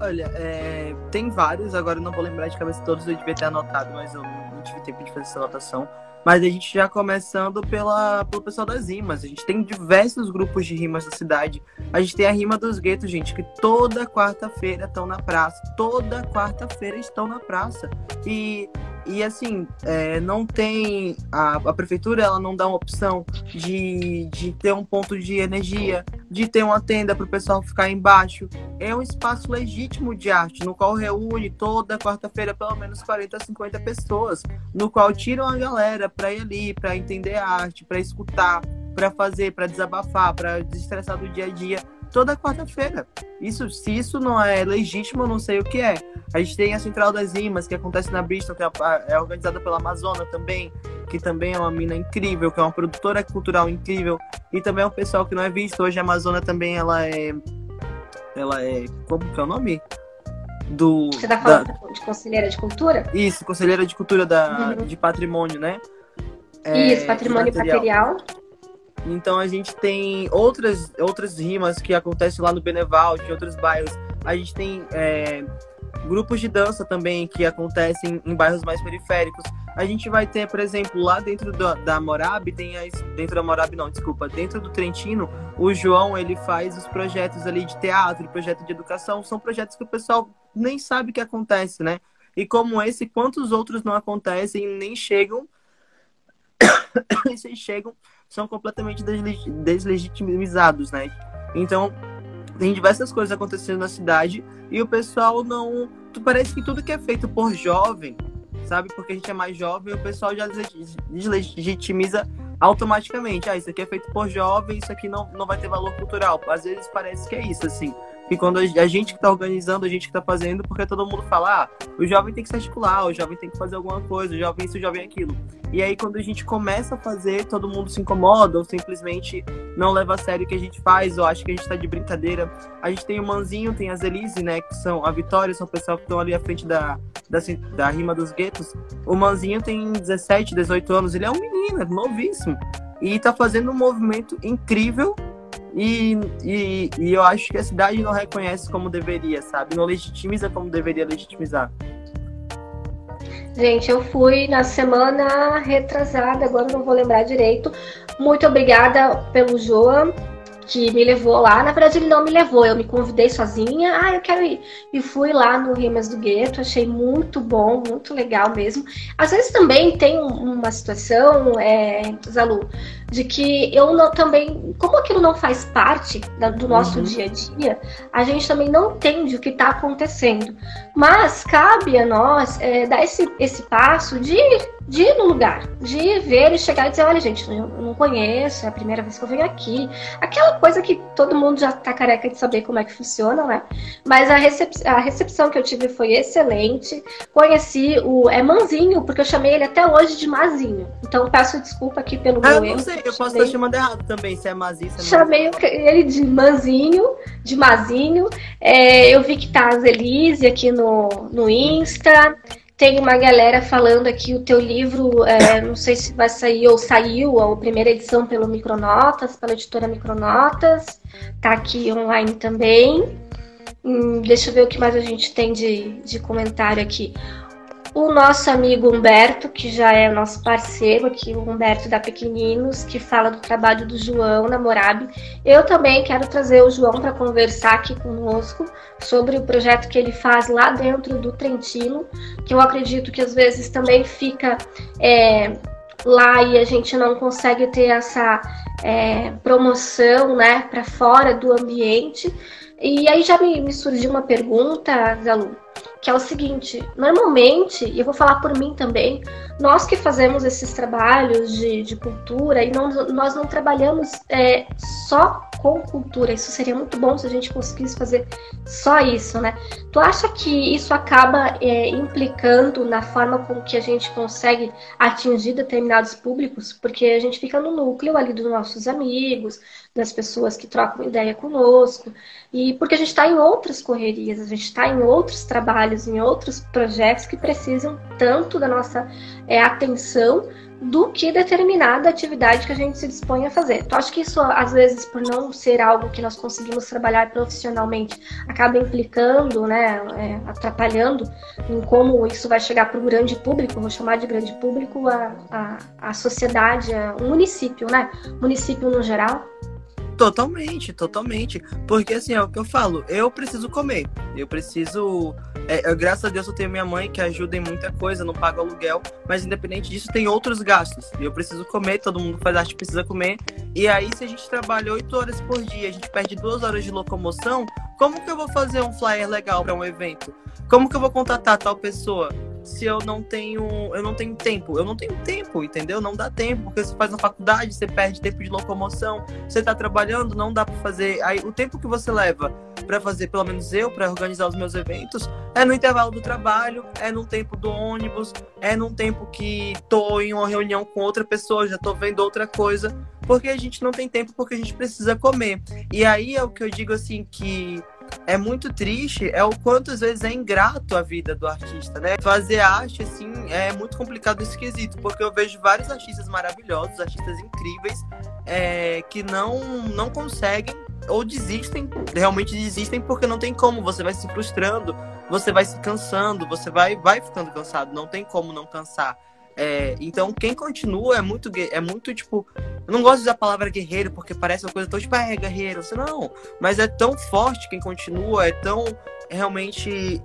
S2: Olha, é, tem vários, agora eu não vou lembrar de cabeça todos, eu devia ter anotado, mas eu não tive tempo de fazer essa anotação. Mas a gente já começando pela, pelo pessoal das rimas. A gente tem diversos grupos de rimas na cidade. A gente tem a rima dos guetos, gente, que toda quarta-feira estão na praça. Toda quarta-feira estão na praça. E e assim, é, não tem. A, a prefeitura ela não dá uma opção de, de ter um ponto de energia, de ter uma tenda para o pessoal ficar embaixo. É um espaço legítimo de arte, no qual reúne toda quarta-feira pelo menos 40 a 50 pessoas, no qual tiram a galera para ir ali, para entender a arte, para escutar, para fazer, para desabafar, para desestressar do dia a dia toda quarta-feira. Isso, se isso não é legítimo, eu não sei o que é. A gente tem a Central das Rimas, que acontece na Bristol, que é, é organizada pela Amazônia também, que também é uma mina incrível, que é uma produtora cultural incrível, e também é um pessoal que não é visto. Hoje a Amazônia também ela é. Ela é. Como que é o nome?
S1: Do, Você tá falando da... de conselheira de cultura?
S2: Isso, conselheira de cultura da, uhum. de patrimônio, né?
S1: É, Isso, patrimônio material. material.
S2: Então a gente tem outras, outras rimas que acontecem lá no Beneval, de outros bairros. A gente tem é, grupos de dança também que acontecem em bairros mais periféricos. A gente vai ter, por exemplo, lá dentro da, da Morab, tem as, dentro da Morab não, desculpa, dentro do Trentino, o João ele faz os projetos ali de teatro, projeto de educação, são projetos que o pessoal nem sabe que acontece, né? E como esse, quantos outros não acontecem nem chegam, [coughs] e chegam são completamente deslegitimizados, né? Então, tem diversas coisas acontecendo na cidade e o pessoal não. Parece que tudo que é feito por jovem, sabe? Porque a gente é mais jovem, o pessoal já deslegitimiza automaticamente. Ah, isso aqui é feito por jovem, isso aqui não, não vai ter valor cultural. Às vezes parece que é isso, assim. E quando a gente que está organizando, a gente que está fazendo, porque todo mundo fala, ah, o jovem tem que se articular, o jovem tem que fazer alguma coisa, o jovem isso, o jovem aquilo. E aí, quando a gente começa a fazer, todo mundo se incomoda ou simplesmente não leva a sério o que a gente faz, ou acha que a gente está de brincadeira. A gente tem o Manzinho, tem as Elise, né, que são a Vitória, são o pessoal que estão ali à frente da, da, da Rima dos Guetos. O Manzinho tem 17, 18 anos, ele é um menino, é novíssimo. E está fazendo um movimento incrível e, e, e, eu acho que a cidade não reconhece como deveria, sabe? Não legitimiza como deveria legitimizar.
S1: Gente, eu fui na semana retrasada, agora não vou lembrar direito. Muito obrigada pelo João que me levou lá. Na verdade, ele não me levou, eu me convidei sozinha. Ah, eu quero ir. E fui lá no Rimas do Gueto, achei muito bom, muito legal mesmo. Às vezes também tem uma situação, é, Zalu, de que eu não, também, como aquilo não faz parte da, do nosso uhum. dia a dia, a gente também não entende o que está acontecendo. Mas cabe a nós é, dar esse, esse passo de de ir no lugar, de ver e chegar e dizer, olha gente, eu não conheço, é a primeira vez que eu venho aqui. Aquela coisa que todo mundo já tá careca de saber como é que funciona, né? Mas a, recep a recepção que eu tive foi excelente. Conheci o é Manzinho, porque eu chamei ele até hoje de Mazinho. Então peço desculpa aqui pelo
S2: ah,
S1: meu
S2: erro. Eu não sei, eu posso estar chamando errado também, se é Mazinho. Se é
S1: chamei ele de Manzinho, de Mazinho. É, eu vi que tá a Elise aqui no, no Insta. Tem uma galera falando aqui o teu livro, é, não sei se vai sair ou saiu a primeira edição pelo Micronotas, pela editora Micronotas, tá aqui online também. Hum, deixa eu ver o que mais a gente tem de, de comentário aqui o nosso amigo Humberto, que já é nosso parceiro aqui, o Humberto da Pequeninos, que fala do trabalho do João na Morab. Eu também quero trazer o João para conversar aqui conosco sobre o projeto que ele faz lá dentro do Trentino, que eu acredito que às vezes também fica é, lá e a gente não consegue ter essa é, promoção né, para fora do ambiente. E aí já me, me surgiu uma pergunta, Zalu, que é o seguinte: normalmente, e eu vou falar por mim também, nós que fazemos esses trabalhos de, de cultura e não, nós não trabalhamos é, só com cultura. Isso seria muito bom se a gente conseguisse fazer só isso, né? Tu acha que isso acaba é, implicando na forma com que a gente consegue atingir determinados públicos? Porque a gente fica no núcleo ali dos nossos amigos, das pessoas que trocam ideia conosco, e porque a gente está em outras correrias, a gente está em outros trabalhos em outros projetos que precisam tanto da nossa é, atenção do que determinada atividade que a gente se dispõe a fazer. Então, acho que isso, às vezes, por não ser algo que nós conseguimos trabalhar profissionalmente, acaba implicando, né, é, atrapalhando em como isso vai chegar para o grande público, vou chamar de grande público a, a, a sociedade, o município, né, município no geral.
S2: Totalmente, totalmente. Porque assim, é o que eu falo, eu preciso comer. Eu preciso. É, eu, graças a Deus eu tenho minha mãe que ajuda em muita coisa, não paga aluguel, mas independente disso, tem outros gastos. E eu preciso comer, todo mundo faz arte precisa comer. E aí, se a gente trabalha oito horas por dia, a gente perde duas horas de locomoção, como que eu vou fazer um flyer legal para um evento? Como que eu vou contatar tal pessoa? Se eu não tenho eu não tenho tempo. Eu não tenho tempo, entendeu? Não dá tempo, porque você faz na faculdade, você perde tempo de locomoção, você tá trabalhando, não dá para fazer. Aí o tempo que você leva para fazer, pelo menos eu, para organizar os meus eventos, é no intervalo do trabalho, é no tempo do ônibus, é num tempo que tô em uma reunião com outra pessoa, já tô vendo outra coisa, porque a gente não tem tempo porque a gente precisa comer. E aí é o que eu digo assim que é muito triste é o quanto às vezes é ingrato a vida do artista, né? Fazer arte, assim, é muito complicado esse quesito, porque eu vejo vários artistas maravilhosos, artistas incríveis, é, que não, não conseguem ou desistem, realmente desistem porque não tem como, você vai se frustrando, você vai se cansando, você vai, vai ficando cansado, não tem como não cansar. É, então, quem continua é muito, é muito tipo. Eu não gosto de usar a palavra guerreiro, porque parece uma coisa tão tipo, ah, é guerreiro. Você não. Mas é tão forte quem continua, é tão realmente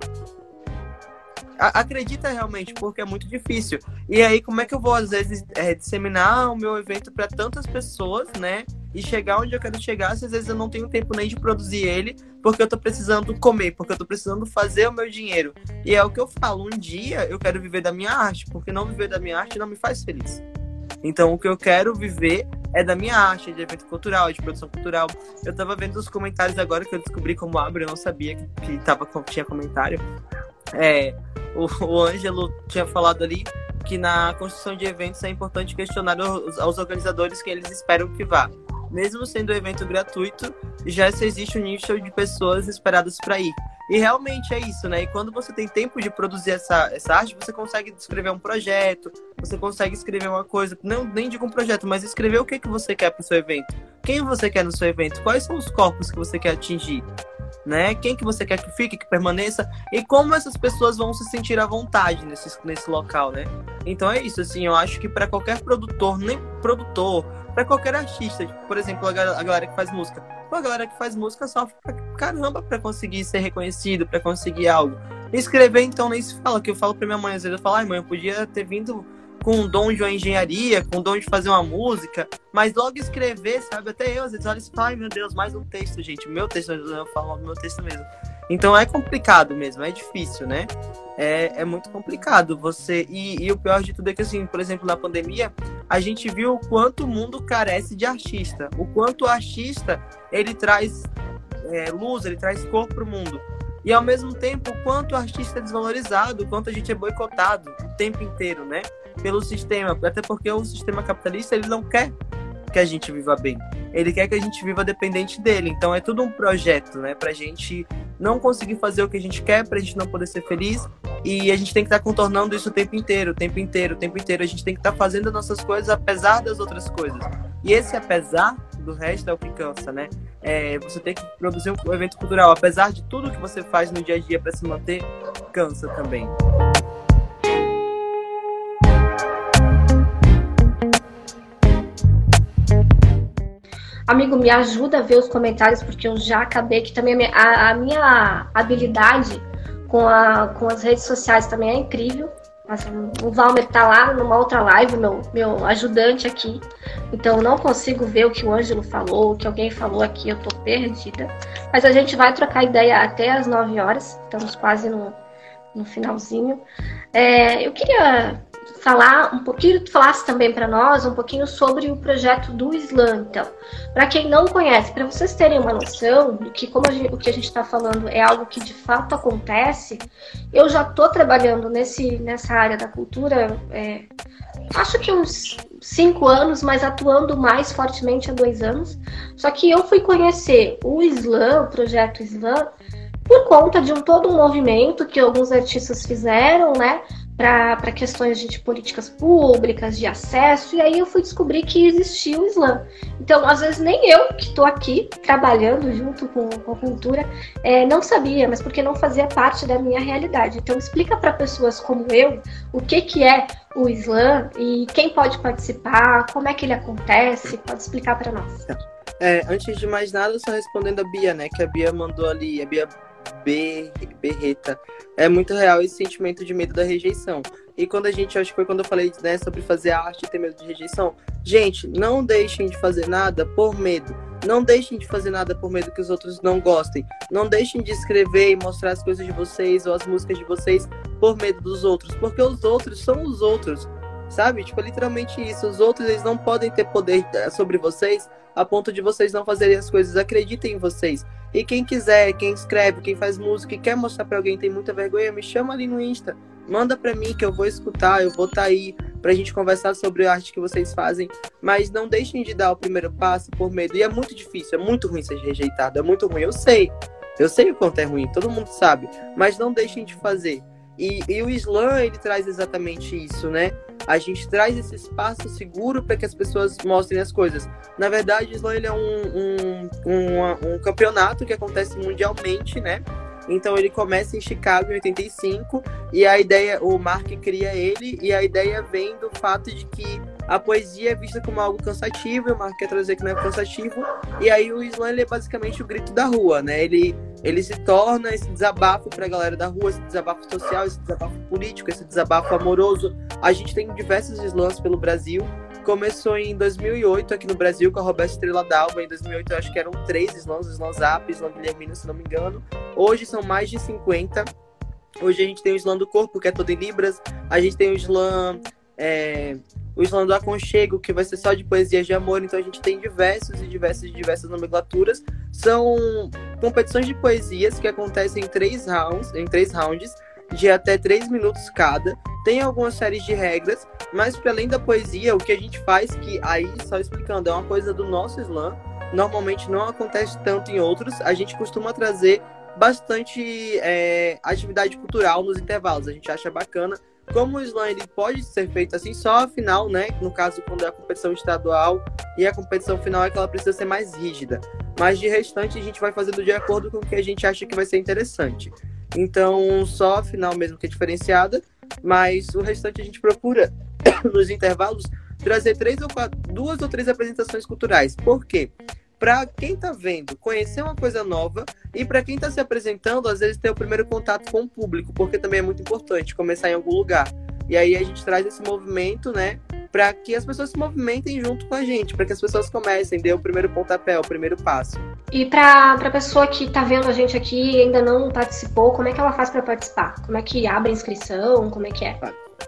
S2: acredita realmente, porque é muito difícil. E aí, como é que eu vou, às vezes, é, disseminar o meu evento para tantas pessoas, né? E chegar onde eu quero chegar, se às vezes eu não tenho tempo nem de produzir ele, porque eu tô precisando comer, porque eu tô precisando fazer o meu dinheiro. E é o que eu falo, um dia eu quero viver da minha arte, porque não viver da minha arte não me faz feliz. Então, o que eu quero viver é da minha arte, de evento cultural, de produção cultural. Eu tava vendo os comentários agora que eu descobri como abre, eu não sabia que, tava, tinha comentário. É, o, o Ângelo tinha falado ali que na construção de eventos é importante questionar os, aos organizadores que eles esperam que vá. Mesmo sendo um evento gratuito, já existe um nicho de pessoas esperadas para ir. E realmente é isso, né? E quando você tem tempo de produzir essa, essa arte, você consegue escrever um projeto, você consegue escrever uma coisa, não nem digo um projeto, mas escrever o que, que você quer para o seu evento. Quem você quer no seu evento? Quais são os corpos que você quer atingir? né? Quem que você quer que fique, que permaneça e como essas pessoas vão se sentir à vontade nesse, nesse local, né? Então é isso, assim, eu acho que para qualquer produtor, nem produtor, para qualquer artista, por exemplo, a galera, a galera, que faz música, a galera que faz música sofre pra caramba para conseguir ser reconhecido, para conseguir algo. Escrever, então, nem se fala, que eu falo pra minha mãe, às vezes eu falo, ai mãe, eu podia ter vindo com o dom de uma engenharia, com o dom de fazer uma música, mas logo escrever, sabe? Até eu, às vezes, olho e falo, ai meu Deus, mais um texto, gente. Meu texto, eu falo meu texto mesmo. Então é complicado mesmo, é difícil, né? É, é muito complicado você. E, e, o pior de tudo é que, assim, por exemplo, na pandemia, a gente viu o quanto o mundo carece de artista. O quanto o artista ele traz é, luz, ele traz cor para o mundo. E ao mesmo tempo, o quanto o artista é desvalorizado, o quanto a gente é boicotado o tempo inteiro, né? pelo sistema, até porque o sistema capitalista ele não quer que a gente viva bem. Ele quer que a gente viva dependente dele. Então é tudo um projeto, né, pra gente não conseguir fazer o que a gente quer, pra gente não poder ser feliz. E a gente tem que estar tá contornando isso o tempo inteiro, o tempo inteiro, o tempo inteiro. A gente tem que estar tá fazendo as nossas coisas apesar das outras coisas. E esse apesar do resto é o que cansa, né? É, você tem que produzir um evento cultural, apesar de tudo que você faz no dia a dia para se manter, cansa também.
S1: Amigo, me ajuda a ver os comentários, porque eu já acabei que também a, a minha habilidade com, a, com as redes sociais também é incrível. O Valmer tá lá numa outra live, meu, meu ajudante aqui. Então eu não consigo ver o que o Ângelo falou, o que alguém falou aqui, eu tô perdida. Mas a gente vai trocar ideia até as 9 horas, estamos quase no, no finalzinho. É, eu queria falar um pouquinho, falasse também para nós um pouquinho sobre o projeto do Slam, então. Para quem não conhece, para vocês terem uma noção do que como gente, o que a gente está falando é algo que de fato acontece, eu já estou trabalhando nesse, nessa área da cultura, é, acho que uns cinco anos, mas atuando mais fortemente há dois anos. Só que eu fui conhecer o Slam, o projeto Slam, por conta de um todo um movimento que alguns artistas fizeram, né? Para questões de políticas públicas, de acesso, e aí eu fui descobrir que existia o Islã. Então, às vezes, nem eu, que estou aqui trabalhando junto com, com a cultura, é, não sabia, mas porque não fazia parte da minha realidade. Então, explica para pessoas como eu o que, que é o Islã e quem pode participar, como é que ele acontece, pode explicar para nós.
S2: É, antes de mais nada, só respondendo a Bia, né, que a Bia mandou ali, a Bia berreta. É muito real esse sentimento de medo da rejeição. E quando a gente, acho que foi quando eu falei né, sobre fazer arte e ter medo de rejeição. Gente, não deixem de fazer nada por medo. Não deixem de fazer nada por medo que os outros não gostem. Não deixem de escrever e mostrar as coisas de vocês ou as músicas de vocês por medo dos outros. Porque os outros são os outros. Sabe? Tipo, literalmente isso. Os outros, eles não podem ter poder eh, sobre vocês a ponto de vocês não fazerem as coisas. Acreditem em vocês. E quem quiser, quem escreve, quem faz música e quer mostrar para alguém tem muita vergonha, me chama ali no Insta. Manda para mim que eu vou escutar, eu vou estar tá aí pra gente conversar sobre a arte que vocês fazem. Mas não deixem de dar o primeiro passo por medo. E é muito difícil, é muito ruim ser rejeitado, é muito ruim, eu sei. Eu sei o quanto é ruim, todo mundo sabe. Mas não deixem de fazer. E, e o Islã, ele traz exatamente isso, né? A gente traz esse espaço seguro para que as pessoas mostrem as coisas. Na verdade, o ele é um, um, um, um campeonato que acontece mundialmente, né? Então ele começa em Chicago em 85 e a ideia, o Mark cria ele e a ideia vem do fato de que a poesia é vista como algo cansativo, e o Mark quer trazer que não é cansativo, e aí o slam é basicamente o grito da rua, né? Ele, ele se torna esse desabafo para a galera da rua, esse desabafo social, esse desabafo político, esse desabafo amoroso. A gente tem diversos slams pelo Brasil, começou em 2008 aqui no Brasil com a Roberta Estrela Dalva. Em 2008 eu acho que eram três slams, slam zap, slam Guilhermino, se não me engano. Hoje são mais de 50. Hoje a gente tem o slam do corpo, que é todo em libras. A gente tem o slam é, o slam do aconchego, que vai ser só de poesias de amor. Então a gente tem diversos e diversas e diversas nomenclaturas. São competições de poesias que acontecem em três rounds, em três rounds de até três minutos cada. Tem algumas séries de regras, mas para além da poesia, o que a gente faz, que aí, só explicando, é uma coisa do nosso slam, normalmente não acontece tanto em outros, a gente costuma trazer bastante é, atividade cultural nos intervalos. A gente acha bacana. Como o slam ele pode ser feito assim só a final, né? No caso, quando é a competição estadual e a competição final é que ela precisa ser mais rígida. Mas de restante a gente vai fazendo de acordo com o que a gente acha que vai ser interessante. Então, só a final mesmo que é diferenciada, mas o restante a gente procura, [coughs] nos intervalos, trazer três ou quatro, duas ou três apresentações culturais. Por quê? Para quem está vendo, conhecer uma coisa nova e para quem está se apresentando, às vezes ter o primeiro contato com o público, porque também é muito importante começar em algum lugar. E aí a gente traz esse movimento, né, para que as pessoas se movimentem junto com a gente, para que as pessoas comecem, dê o primeiro pontapé, o primeiro passo.
S1: E para a pessoa que está vendo a gente aqui e ainda não participou, como é que ela faz para participar? Como é que abre a inscrição? Como é que é?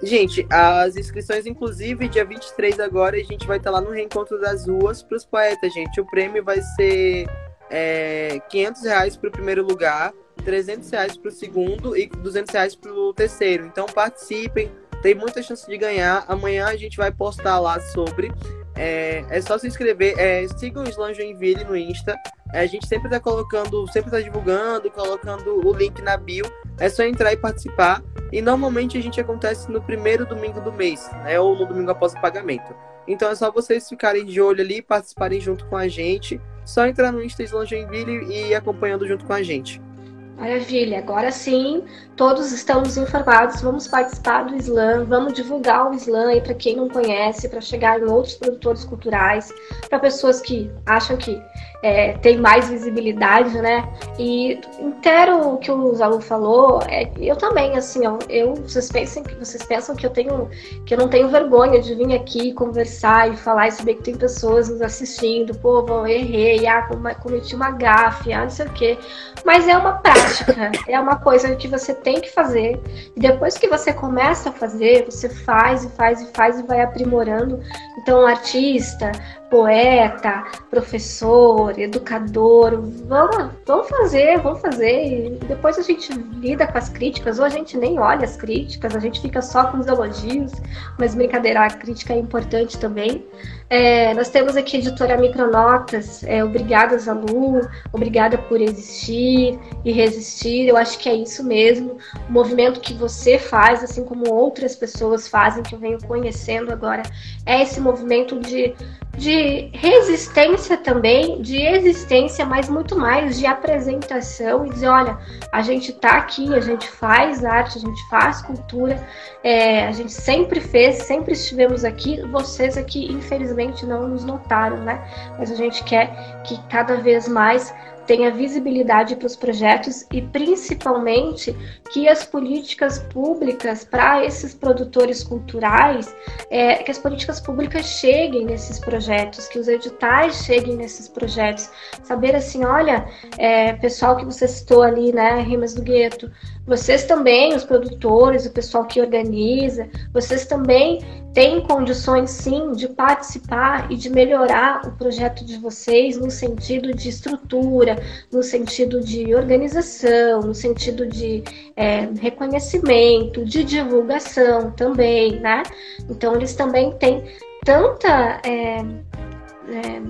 S2: Gente, as inscrições, inclusive, dia 23 agora, a gente vai estar lá no Reencontro das Ruas para os poetas, gente. O prêmio vai ser é, 500 reais para o primeiro lugar, 300 reais para o segundo e 200 reais para o terceiro. Então participem, tem muita chance de ganhar. Amanhã a gente vai postar lá sobre. É, é só se inscrever. É, sigam o Slam Joinville no Insta. É, a gente sempre tá colocando, sempre tá divulgando, colocando o link na bio. É só entrar e participar. E normalmente a gente acontece no primeiro domingo do mês, né? Ou no domingo após o pagamento. Então é só vocês ficarem de olho ali, participarem junto com a gente. Só entrar no Insta Joinville e ir acompanhando junto com a gente.
S1: Maravilha, agora sim, todos estamos informados, vamos participar do Slam, vamos divulgar o Slam aí para quem não conhece, para chegar em outros produtores culturais, para pessoas que acham que é, tem mais visibilidade, né? E inteiro o que o Zalu falou, é, eu também, assim, ó, eu, vocês pensam que vocês pensam que eu tenho que eu não tenho vergonha de vir aqui conversar e falar e saber que tem pessoas nos assistindo, pô, eu errei, ah, cometi uma gafe, ah, não sei o quê. Mas é uma prática, é uma coisa que você tem que fazer. E depois que você começa a fazer, você faz e faz e faz e vai aprimorando. Então, artista, poeta, professor, educador, vamos, vamos fazer, vamos fazer. E depois a gente lida com as críticas, ou a gente nem olha as críticas, a gente fica só com os elogios, mas brincadeira, a crítica é importante também. É, nós temos aqui a editora Micronotas. É, obrigada, Zalu. Obrigada por existir e resistir. Eu acho que é isso mesmo. O movimento que você faz, assim como outras pessoas fazem, que eu venho conhecendo agora, é esse movimento de de resistência também, de existência, mas muito mais de apresentação e dizer, olha, a gente está aqui, a gente faz arte, a gente faz cultura, é, a gente sempre fez, sempre estivemos aqui, vocês aqui infelizmente não nos notaram, né? Mas a gente quer que cada vez mais tenha visibilidade para os projetos e principalmente que as políticas públicas para esses produtores culturais, é, que as políticas públicas cheguem nesses projetos, que os editais cheguem nesses projetos, saber assim, olha, é, pessoal que você citou ali, né, Rimas do Gueto, vocês também, os produtores, o pessoal que organiza, vocês também têm condições sim de participar e de melhorar o projeto de vocês no sentido de estrutura, no sentido de organização, no sentido de é, reconhecimento, de divulgação também, né? Então eles também têm tanta é, é,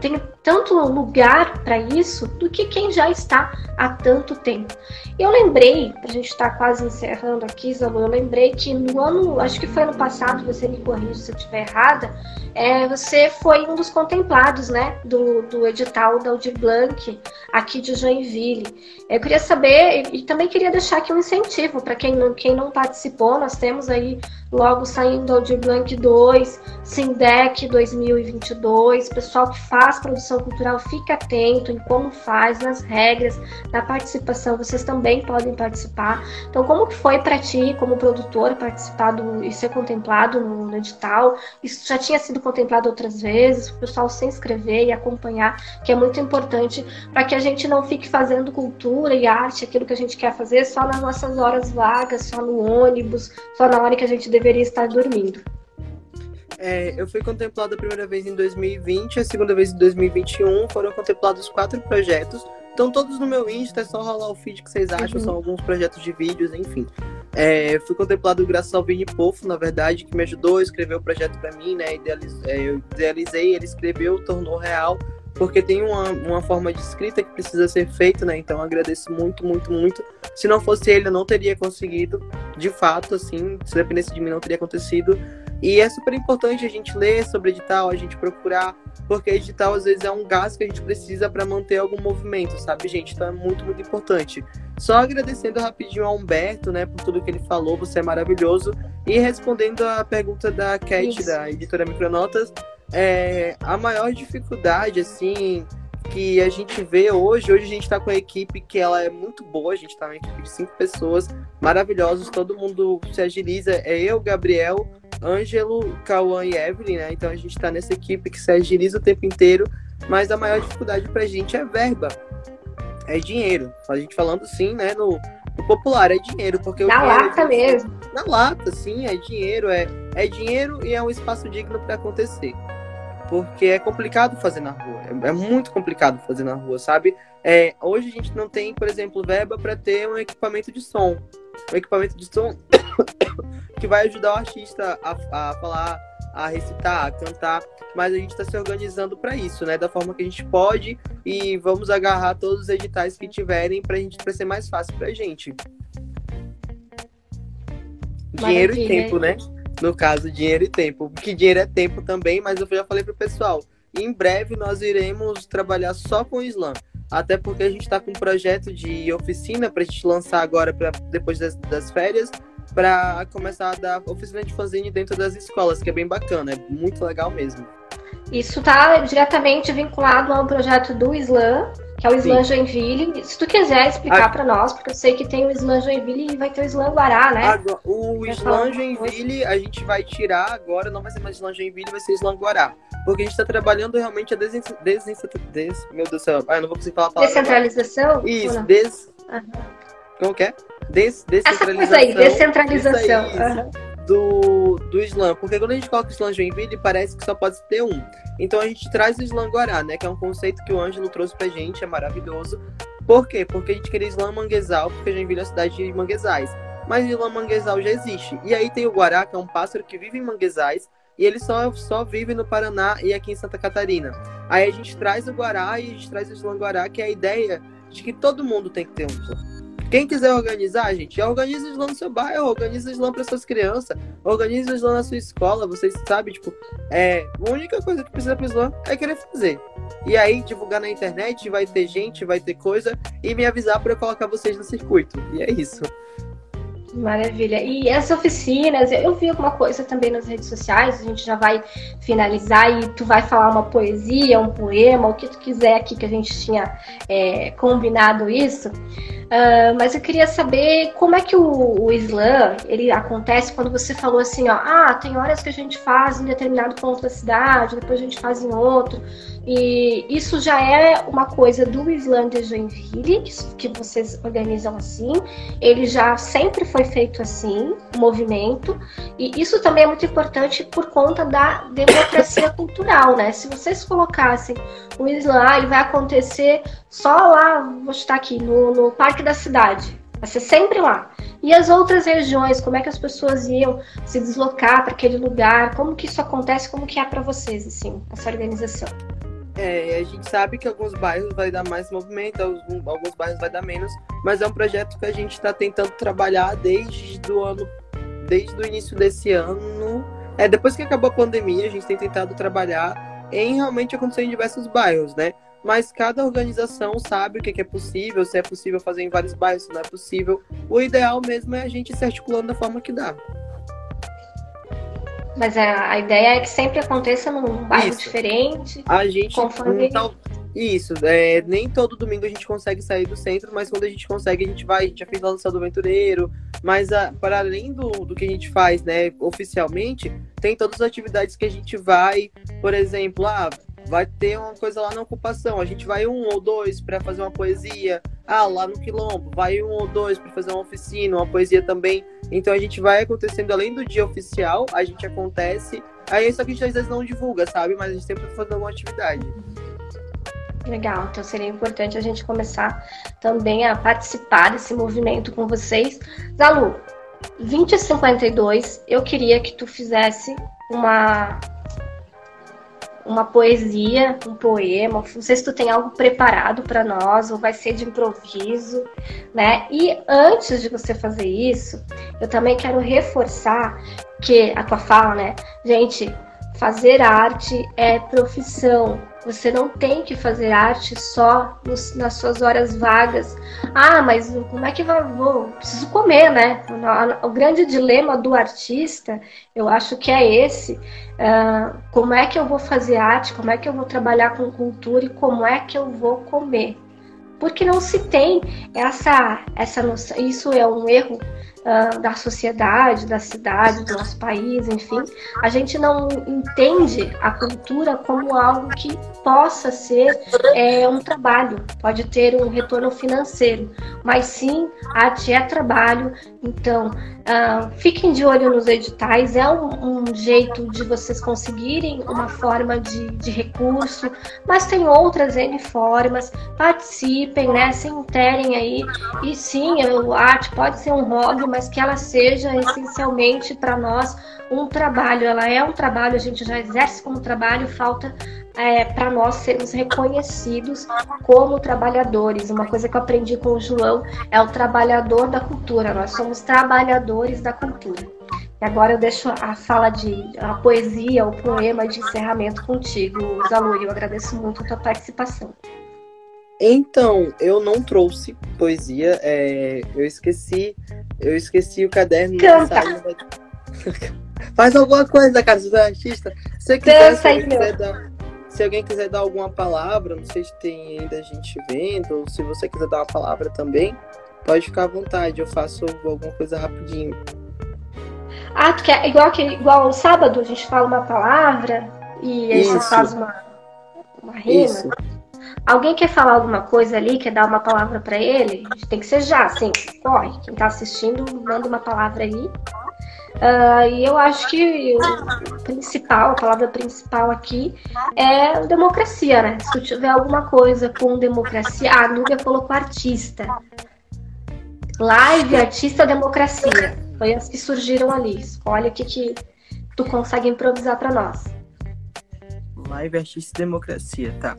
S1: tem tanto lugar para isso do que quem já está há tanto tempo. Eu lembrei, a gente estar tá quase encerrando aqui, Zalu, eu lembrei que no ano, acho que foi ano passado, você me corrija se eu estiver errada, é, você foi um dos contemplados, né, do, do edital da Aldir Blanc, aqui de Joinville. Eu queria saber, e, e também queria deixar aqui um incentivo para quem não, quem não participou, nós temos aí logo saindo Aldir Blanc 2, Sindec 2022, pessoal que faz produção cultural, fica atento em como faz, nas regras, na participação, vocês também podem participar. Então, como que foi para ti, como produtor, participar do, e ser contemplado no, no edital? Isso já tinha sido contemplado outras vezes, o pessoal se inscrever e acompanhar, que é muito importante para que a gente não fique fazendo cultura e arte, aquilo que a gente quer fazer só nas nossas horas vagas, só no ônibus, só na hora que a gente deveria estar dormindo.
S2: É, eu fui contemplado a primeira vez em 2020, a segunda vez em 2021. Foram contemplados quatro projetos. Estão todos no meu Insta, é só rolar o feed que vocês acham. Uhum. São alguns projetos de vídeos, enfim. É, fui contemplado graças ao Vini Pofo, na verdade, que me ajudou a escrever o projeto para mim, né? Idealiz... É, eu idealizei, ele escreveu, tornou real, porque tem uma, uma forma de escrita que precisa ser feita, né? Então agradeço muito, muito, muito. Se não fosse ele, eu não teria conseguido, de fato, assim, se dependesse de mim, não teria acontecido. E é super importante a gente ler sobre edital, a gente procurar, porque edital às vezes é um gás que a gente precisa para manter algum movimento, sabe, gente? Então é muito, muito importante. Só agradecendo rapidinho ao Humberto, né, por tudo que ele falou, você é maravilhoso. E respondendo a pergunta da Cat, Isso. da editora Micronotas, é, a maior dificuldade, assim, que a gente vê hoje, hoje a gente está com a equipe que ela é muito boa, a gente está uma equipe de cinco pessoas maravilhosos, todo mundo se agiliza, é eu, Gabriel, Ângelo, Cauã e Evelyn, né? Então a gente está nessa equipe que se agiliza o tempo inteiro, mas a maior dificuldade para a gente é verba, é dinheiro. A gente falando sim, né, no, no popular, é dinheiro, porque
S1: na lata mesmo.
S2: Na lata, sim, é dinheiro, é, é dinheiro e é um espaço digno para acontecer. Porque é complicado fazer na rua, é, é muito complicado fazer na rua, sabe? É, hoje a gente não tem, por exemplo, verba para ter um equipamento de som. Um equipamento de som [coughs] que vai ajudar o artista a, a falar, a recitar, a cantar, mas a gente está se organizando para isso, né? Da forma que a gente pode e vamos agarrar todos os editais que tiverem para gente para ser mais fácil para a gente. Dinheiro e tempo, né? No caso, dinheiro e tempo. Porque dinheiro é tempo também, mas eu já falei pro pessoal. Em breve nós iremos trabalhar só com o slam. Até porque a gente está com um projeto de oficina para a gente lançar agora, pra, depois das, das férias, para começar a dar oficina de fanzine dentro das escolas, que é bem bacana, é muito legal mesmo.
S1: Isso está diretamente vinculado ao projeto do Slam, que é o Slam Sim. Joinville. Se tu quiser explicar a... para nós, porque eu sei que tem o Slam Joinville e vai ter o Slam Guará, né?
S2: Agora, o Slam Joinville a gente vai tirar agora, não vai ser mais Slam Joinville, vai ser Slam Guará. Porque a gente está trabalhando realmente a des... des... des... Meu Deus do céu, ah, eu não vou conseguir falar a
S1: palavra. Descentralização?
S2: Agora. Isso, des... Uhum. Como que é? Des,
S1: descentralização. Essa aí, descentralização. Isso aí,
S2: uhum. Do, do Slam. Porque quando a gente coloca o Slam Joinville, parece que só pode ter um. Então a gente traz o Slam Guará, né? Que é um conceito que o Ângelo trouxe pra gente, é maravilhoso. Por quê? Porque a gente queria Slam Manguezal, porque Joinville é a cidade de manguezais. Mas Slam Manguezal já existe. E aí tem o Guará, que é um pássaro que vive em manguezais, e ele só, só vive no Paraná e aqui em Santa Catarina. Aí a gente traz o Guará e a gente traz o Islã Guará, que é a ideia de que todo mundo tem que ter um Islã. Quem quiser organizar, gente, organiza o Islã no seu bairro, organiza o Islã para suas crianças, organiza o Islã na sua escola, vocês sabem, tipo, é, a única coisa que precisa pro Islã é querer fazer. E aí, divulgar na internet, vai ter gente, vai ter coisa, e me avisar para eu colocar vocês no circuito. E é isso.
S1: Maravilha. E as oficinas, eu vi alguma coisa também nas redes sociais, a gente já vai finalizar e tu vai falar uma poesia, um poema, o que tu quiser aqui, que a gente tinha é, combinado isso. Uh, mas eu queria saber como é que o, o slam ele acontece quando você falou assim, ó, ah, tem horas que a gente faz em determinado ponto da cidade, depois a gente faz em outro. E isso já é uma coisa do Islândia Joinville, que vocês organizam assim. Ele já sempre foi feito assim, o movimento. E isso também é muito importante por conta da democracia [coughs] cultural, né? Se vocês colocassem o Islã, ele vai acontecer só lá, vou estar aqui, no, no Parque da Cidade. Vai ser sempre lá. E as outras regiões, como é que as pessoas iam se deslocar para aquele lugar? Como que isso acontece? Como que é para vocês, assim, essa organização?
S2: É, a gente sabe que alguns bairros vai dar mais movimento, alguns, alguns bairros vai dar menos, mas é um projeto que a gente está tentando trabalhar desde do ano, desde o início desse ano. É, depois que acabou a pandemia, a gente tem tentado trabalhar em realmente acontecer em diversos bairros, né? Mas cada organização sabe o que é possível, se é possível fazer em vários bairros, se não é possível. O ideal mesmo é a gente se articulando da forma que dá.
S1: Mas a, a ideia é que sempre aconteça num bairro Isso. diferente.
S2: A gente conforme... Então, isso, é, nem todo domingo a gente consegue sair do centro, mas quando a gente consegue, a gente vai, a gente já fez lança do aventureiro, mas a, para além do, do que a gente faz, né, oficialmente, tem todas as atividades que a gente vai, por exemplo, ah, vai ter uma coisa lá na ocupação. A gente vai um ou dois para fazer uma poesia. Ah, lá no Quilombo, vai um ou dois para fazer uma oficina, uma poesia também. Então a gente vai acontecendo além do dia oficial, a gente acontece. Aí só que a gente às vezes não divulga, sabe? Mas a gente sempre tá fazendo uma atividade.
S1: Legal, então seria importante a gente começar também a participar desse movimento com vocês. Zalu, 2052, eu queria que tu fizesse uma uma poesia, um poema. Não sei se tu tem algo preparado para nós ou vai ser de improviso, né? E antes de você fazer isso, eu também quero reforçar que a tua fala, né? Gente, fazer arte é profissão. Você não tem que fazer arte só nos, nas suas horas vagas. Ah, mas como é que vai, vou? Preciso comer, né? O, o grande dilema do artista, eu acho que é esse. Uh, como é que eu vou fazer arte? Como é que eu vou trabalhar com cultura e como é que eu vou comer? Porque não se tem essa essa noção. Isso é um erro uh, da sociedade, da cidade, do nosso país, enfim, a gente não entende a cultura como algo que possa ser é, um trabalho, pode ter um retorno financeiro, mas sim, arte é trabalho, então uh, fiquem de olho nos editais, é um, um, jeito de vocês conseguirem uma forma de, de recurso, mas tem outras N formas, participem, né, se interem aí, e sim, a arte pode ser um hobby, mas que ela seja essencialmente para nós um trabalho. Ela é um trabalho, a gente já exerce como trabalho, falta é, para nós sermos reconhecidos como trabalhadores. Uma coisa que eu aprendi com o João é o trabalhador da cultura. Nós somos trabalhadores da cultura. E agora eu deixo a fala de a poesia, o poema de encerramento contigo, Zalu. Eu agradeço muito a tua participação.
S2: Então, eu não trouxe poesia, é, eu esqueci, eu esqueci o caderno.
S1: Canta. [laughs]
S2: Faz alguma coisa, cara, você é artista. Se, quiser, se, alguém quiser dar, se alguém quiser dar alguma palavra, não sei se tem ainda gente vendo, ou se você quiser dar uma palavra também, pode ficar à vontade, eu faço alguma coisa rapidinho.
S1: Ah, tu quer, igual, que, igual o sábado, a gente fala uma palavra e aí você faz uma, uma rima. Isso. Alguém quer falar alguma coisa ali, quer dar uma palavra para ele? Tem que ser já, assim, corre. Quem tá assistindo, manda uma palavra aí. Uh, e eu acho que o principal, a palavra principal aqui é democracia, né? Se tu tiver alguma coisa com democracia. Ah, a Núbia colocou artista. Live, artista, democracia. Foi as que surgiram ali. Olha o que, que tu consegue improvisar para nós.
S2: Live Artista Democracia, tá.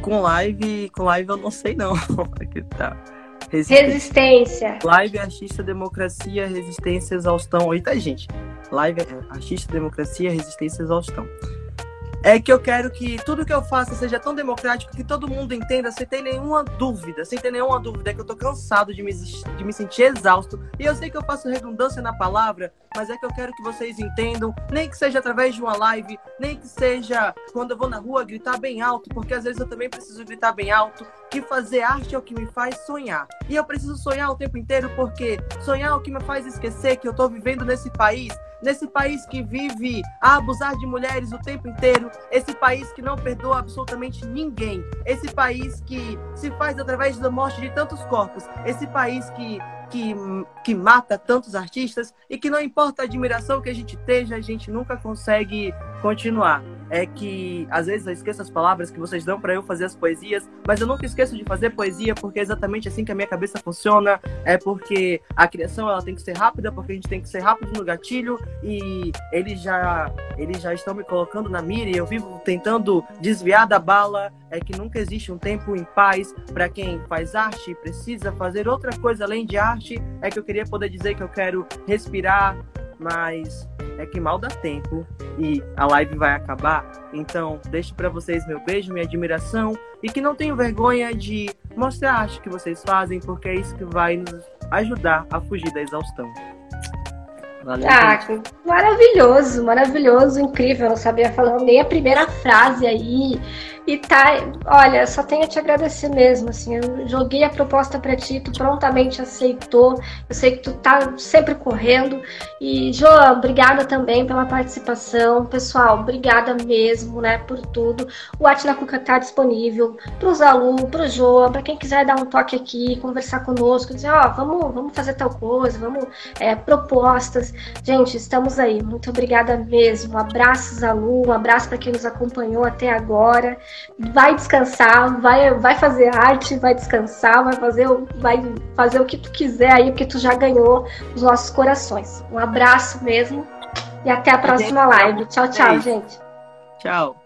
S2: Com live, com live eu não sei não. [laughs] Tá.
S1: Resistência. resistência.
S2: Live Artista Democracia, Resistência Exaustão. Eita, gente. Live Artista Democracia, Resistência Exaustão é que eu quero que tudo que eu faça seja tão democrático que todo mundo entenda sem ter nenhuma dúvida, sem ter nenhuma dúvida, que eu tô cansado de me, de me sentir exausto. E eu sei que eu faço redundância na palavra, mas é que eu quero que vocês entendam, nem que seja através de uma live, nem que seja quando eu vou na rua gritar bem alto, porque às vezes eu também preciso gritar bem alto, que fazer arte é o que me faz sonhar. E eu preciso sonhar o tempo inteiro porque sonhar é o que me faz esquecer que eu tô vivendo nesse país nesse país que vive a abusar de mulheres o tempo inteiro, esse país que não perdoa absolutamente ninguém, esse país que se faz através da morte de tantos corpos, esse país que que, que mata tantos artistas e que não importa a admiração que a gente esteja, a gente nunca consegue continuar. É que às vezes eu esqueço as palavras que vocês dão para eu fazer as poesias, mas eu nunca esqueço de fazer poesia porque é exatamente assim que a minha cabeça funciona. É porque a criação ela tem que ser rápida, porque a gente tem que ser rápido no gatilho e eles já eles já estão me colocando na mira e eu vivo tentando desviar da bala. É que nunca existe um tempo em paz para quem faz arte e precisa fazer outra coisa além de arte. É que eu queria poder dizer que eu quero respirar, mas é que mal dá tempo e a live vai acabar. Então, deixo para vocês meu beijo, minha admiração e que não tenham vergonha de mostrar a arte que vocês fazem, porque é isso que vai nos ajudar a fugir da exaustão.
S1: Valeu, ah, maravilhoso, maravilhoso, incrível. Eu não sabia falar nem a primeira frase aí. E tá, olha, só tenho a te agradecer mesmo, assim, eu joguei a proposta para ti, tu prontamente aceitou, eu sei que tu tá sempre correndo, e João, obrigada também pela participação, pessoal, obrigada mesmo, né, por tudo, o Atila Cuca tá disponível pros alunos, pro João, para quem quiser dar um toque aqui, conversar conosco, dizer, ó, oh, vamos, vamos fazer tal coisa, vamos, é, propostas, gente, estamos aí, muito obrigada mesmo, abraços, Alu, um abraço para quem nos acompanhou até agora, vai descansar, vai, vai fazer arte, vai descansar, vai fazer, vai fazer o que tu quiser aí, porque tu já ganhou os nossos corações. Um abraço mesmo e até a próxima live. Tchau, tchau, gente.
S2: Tchau.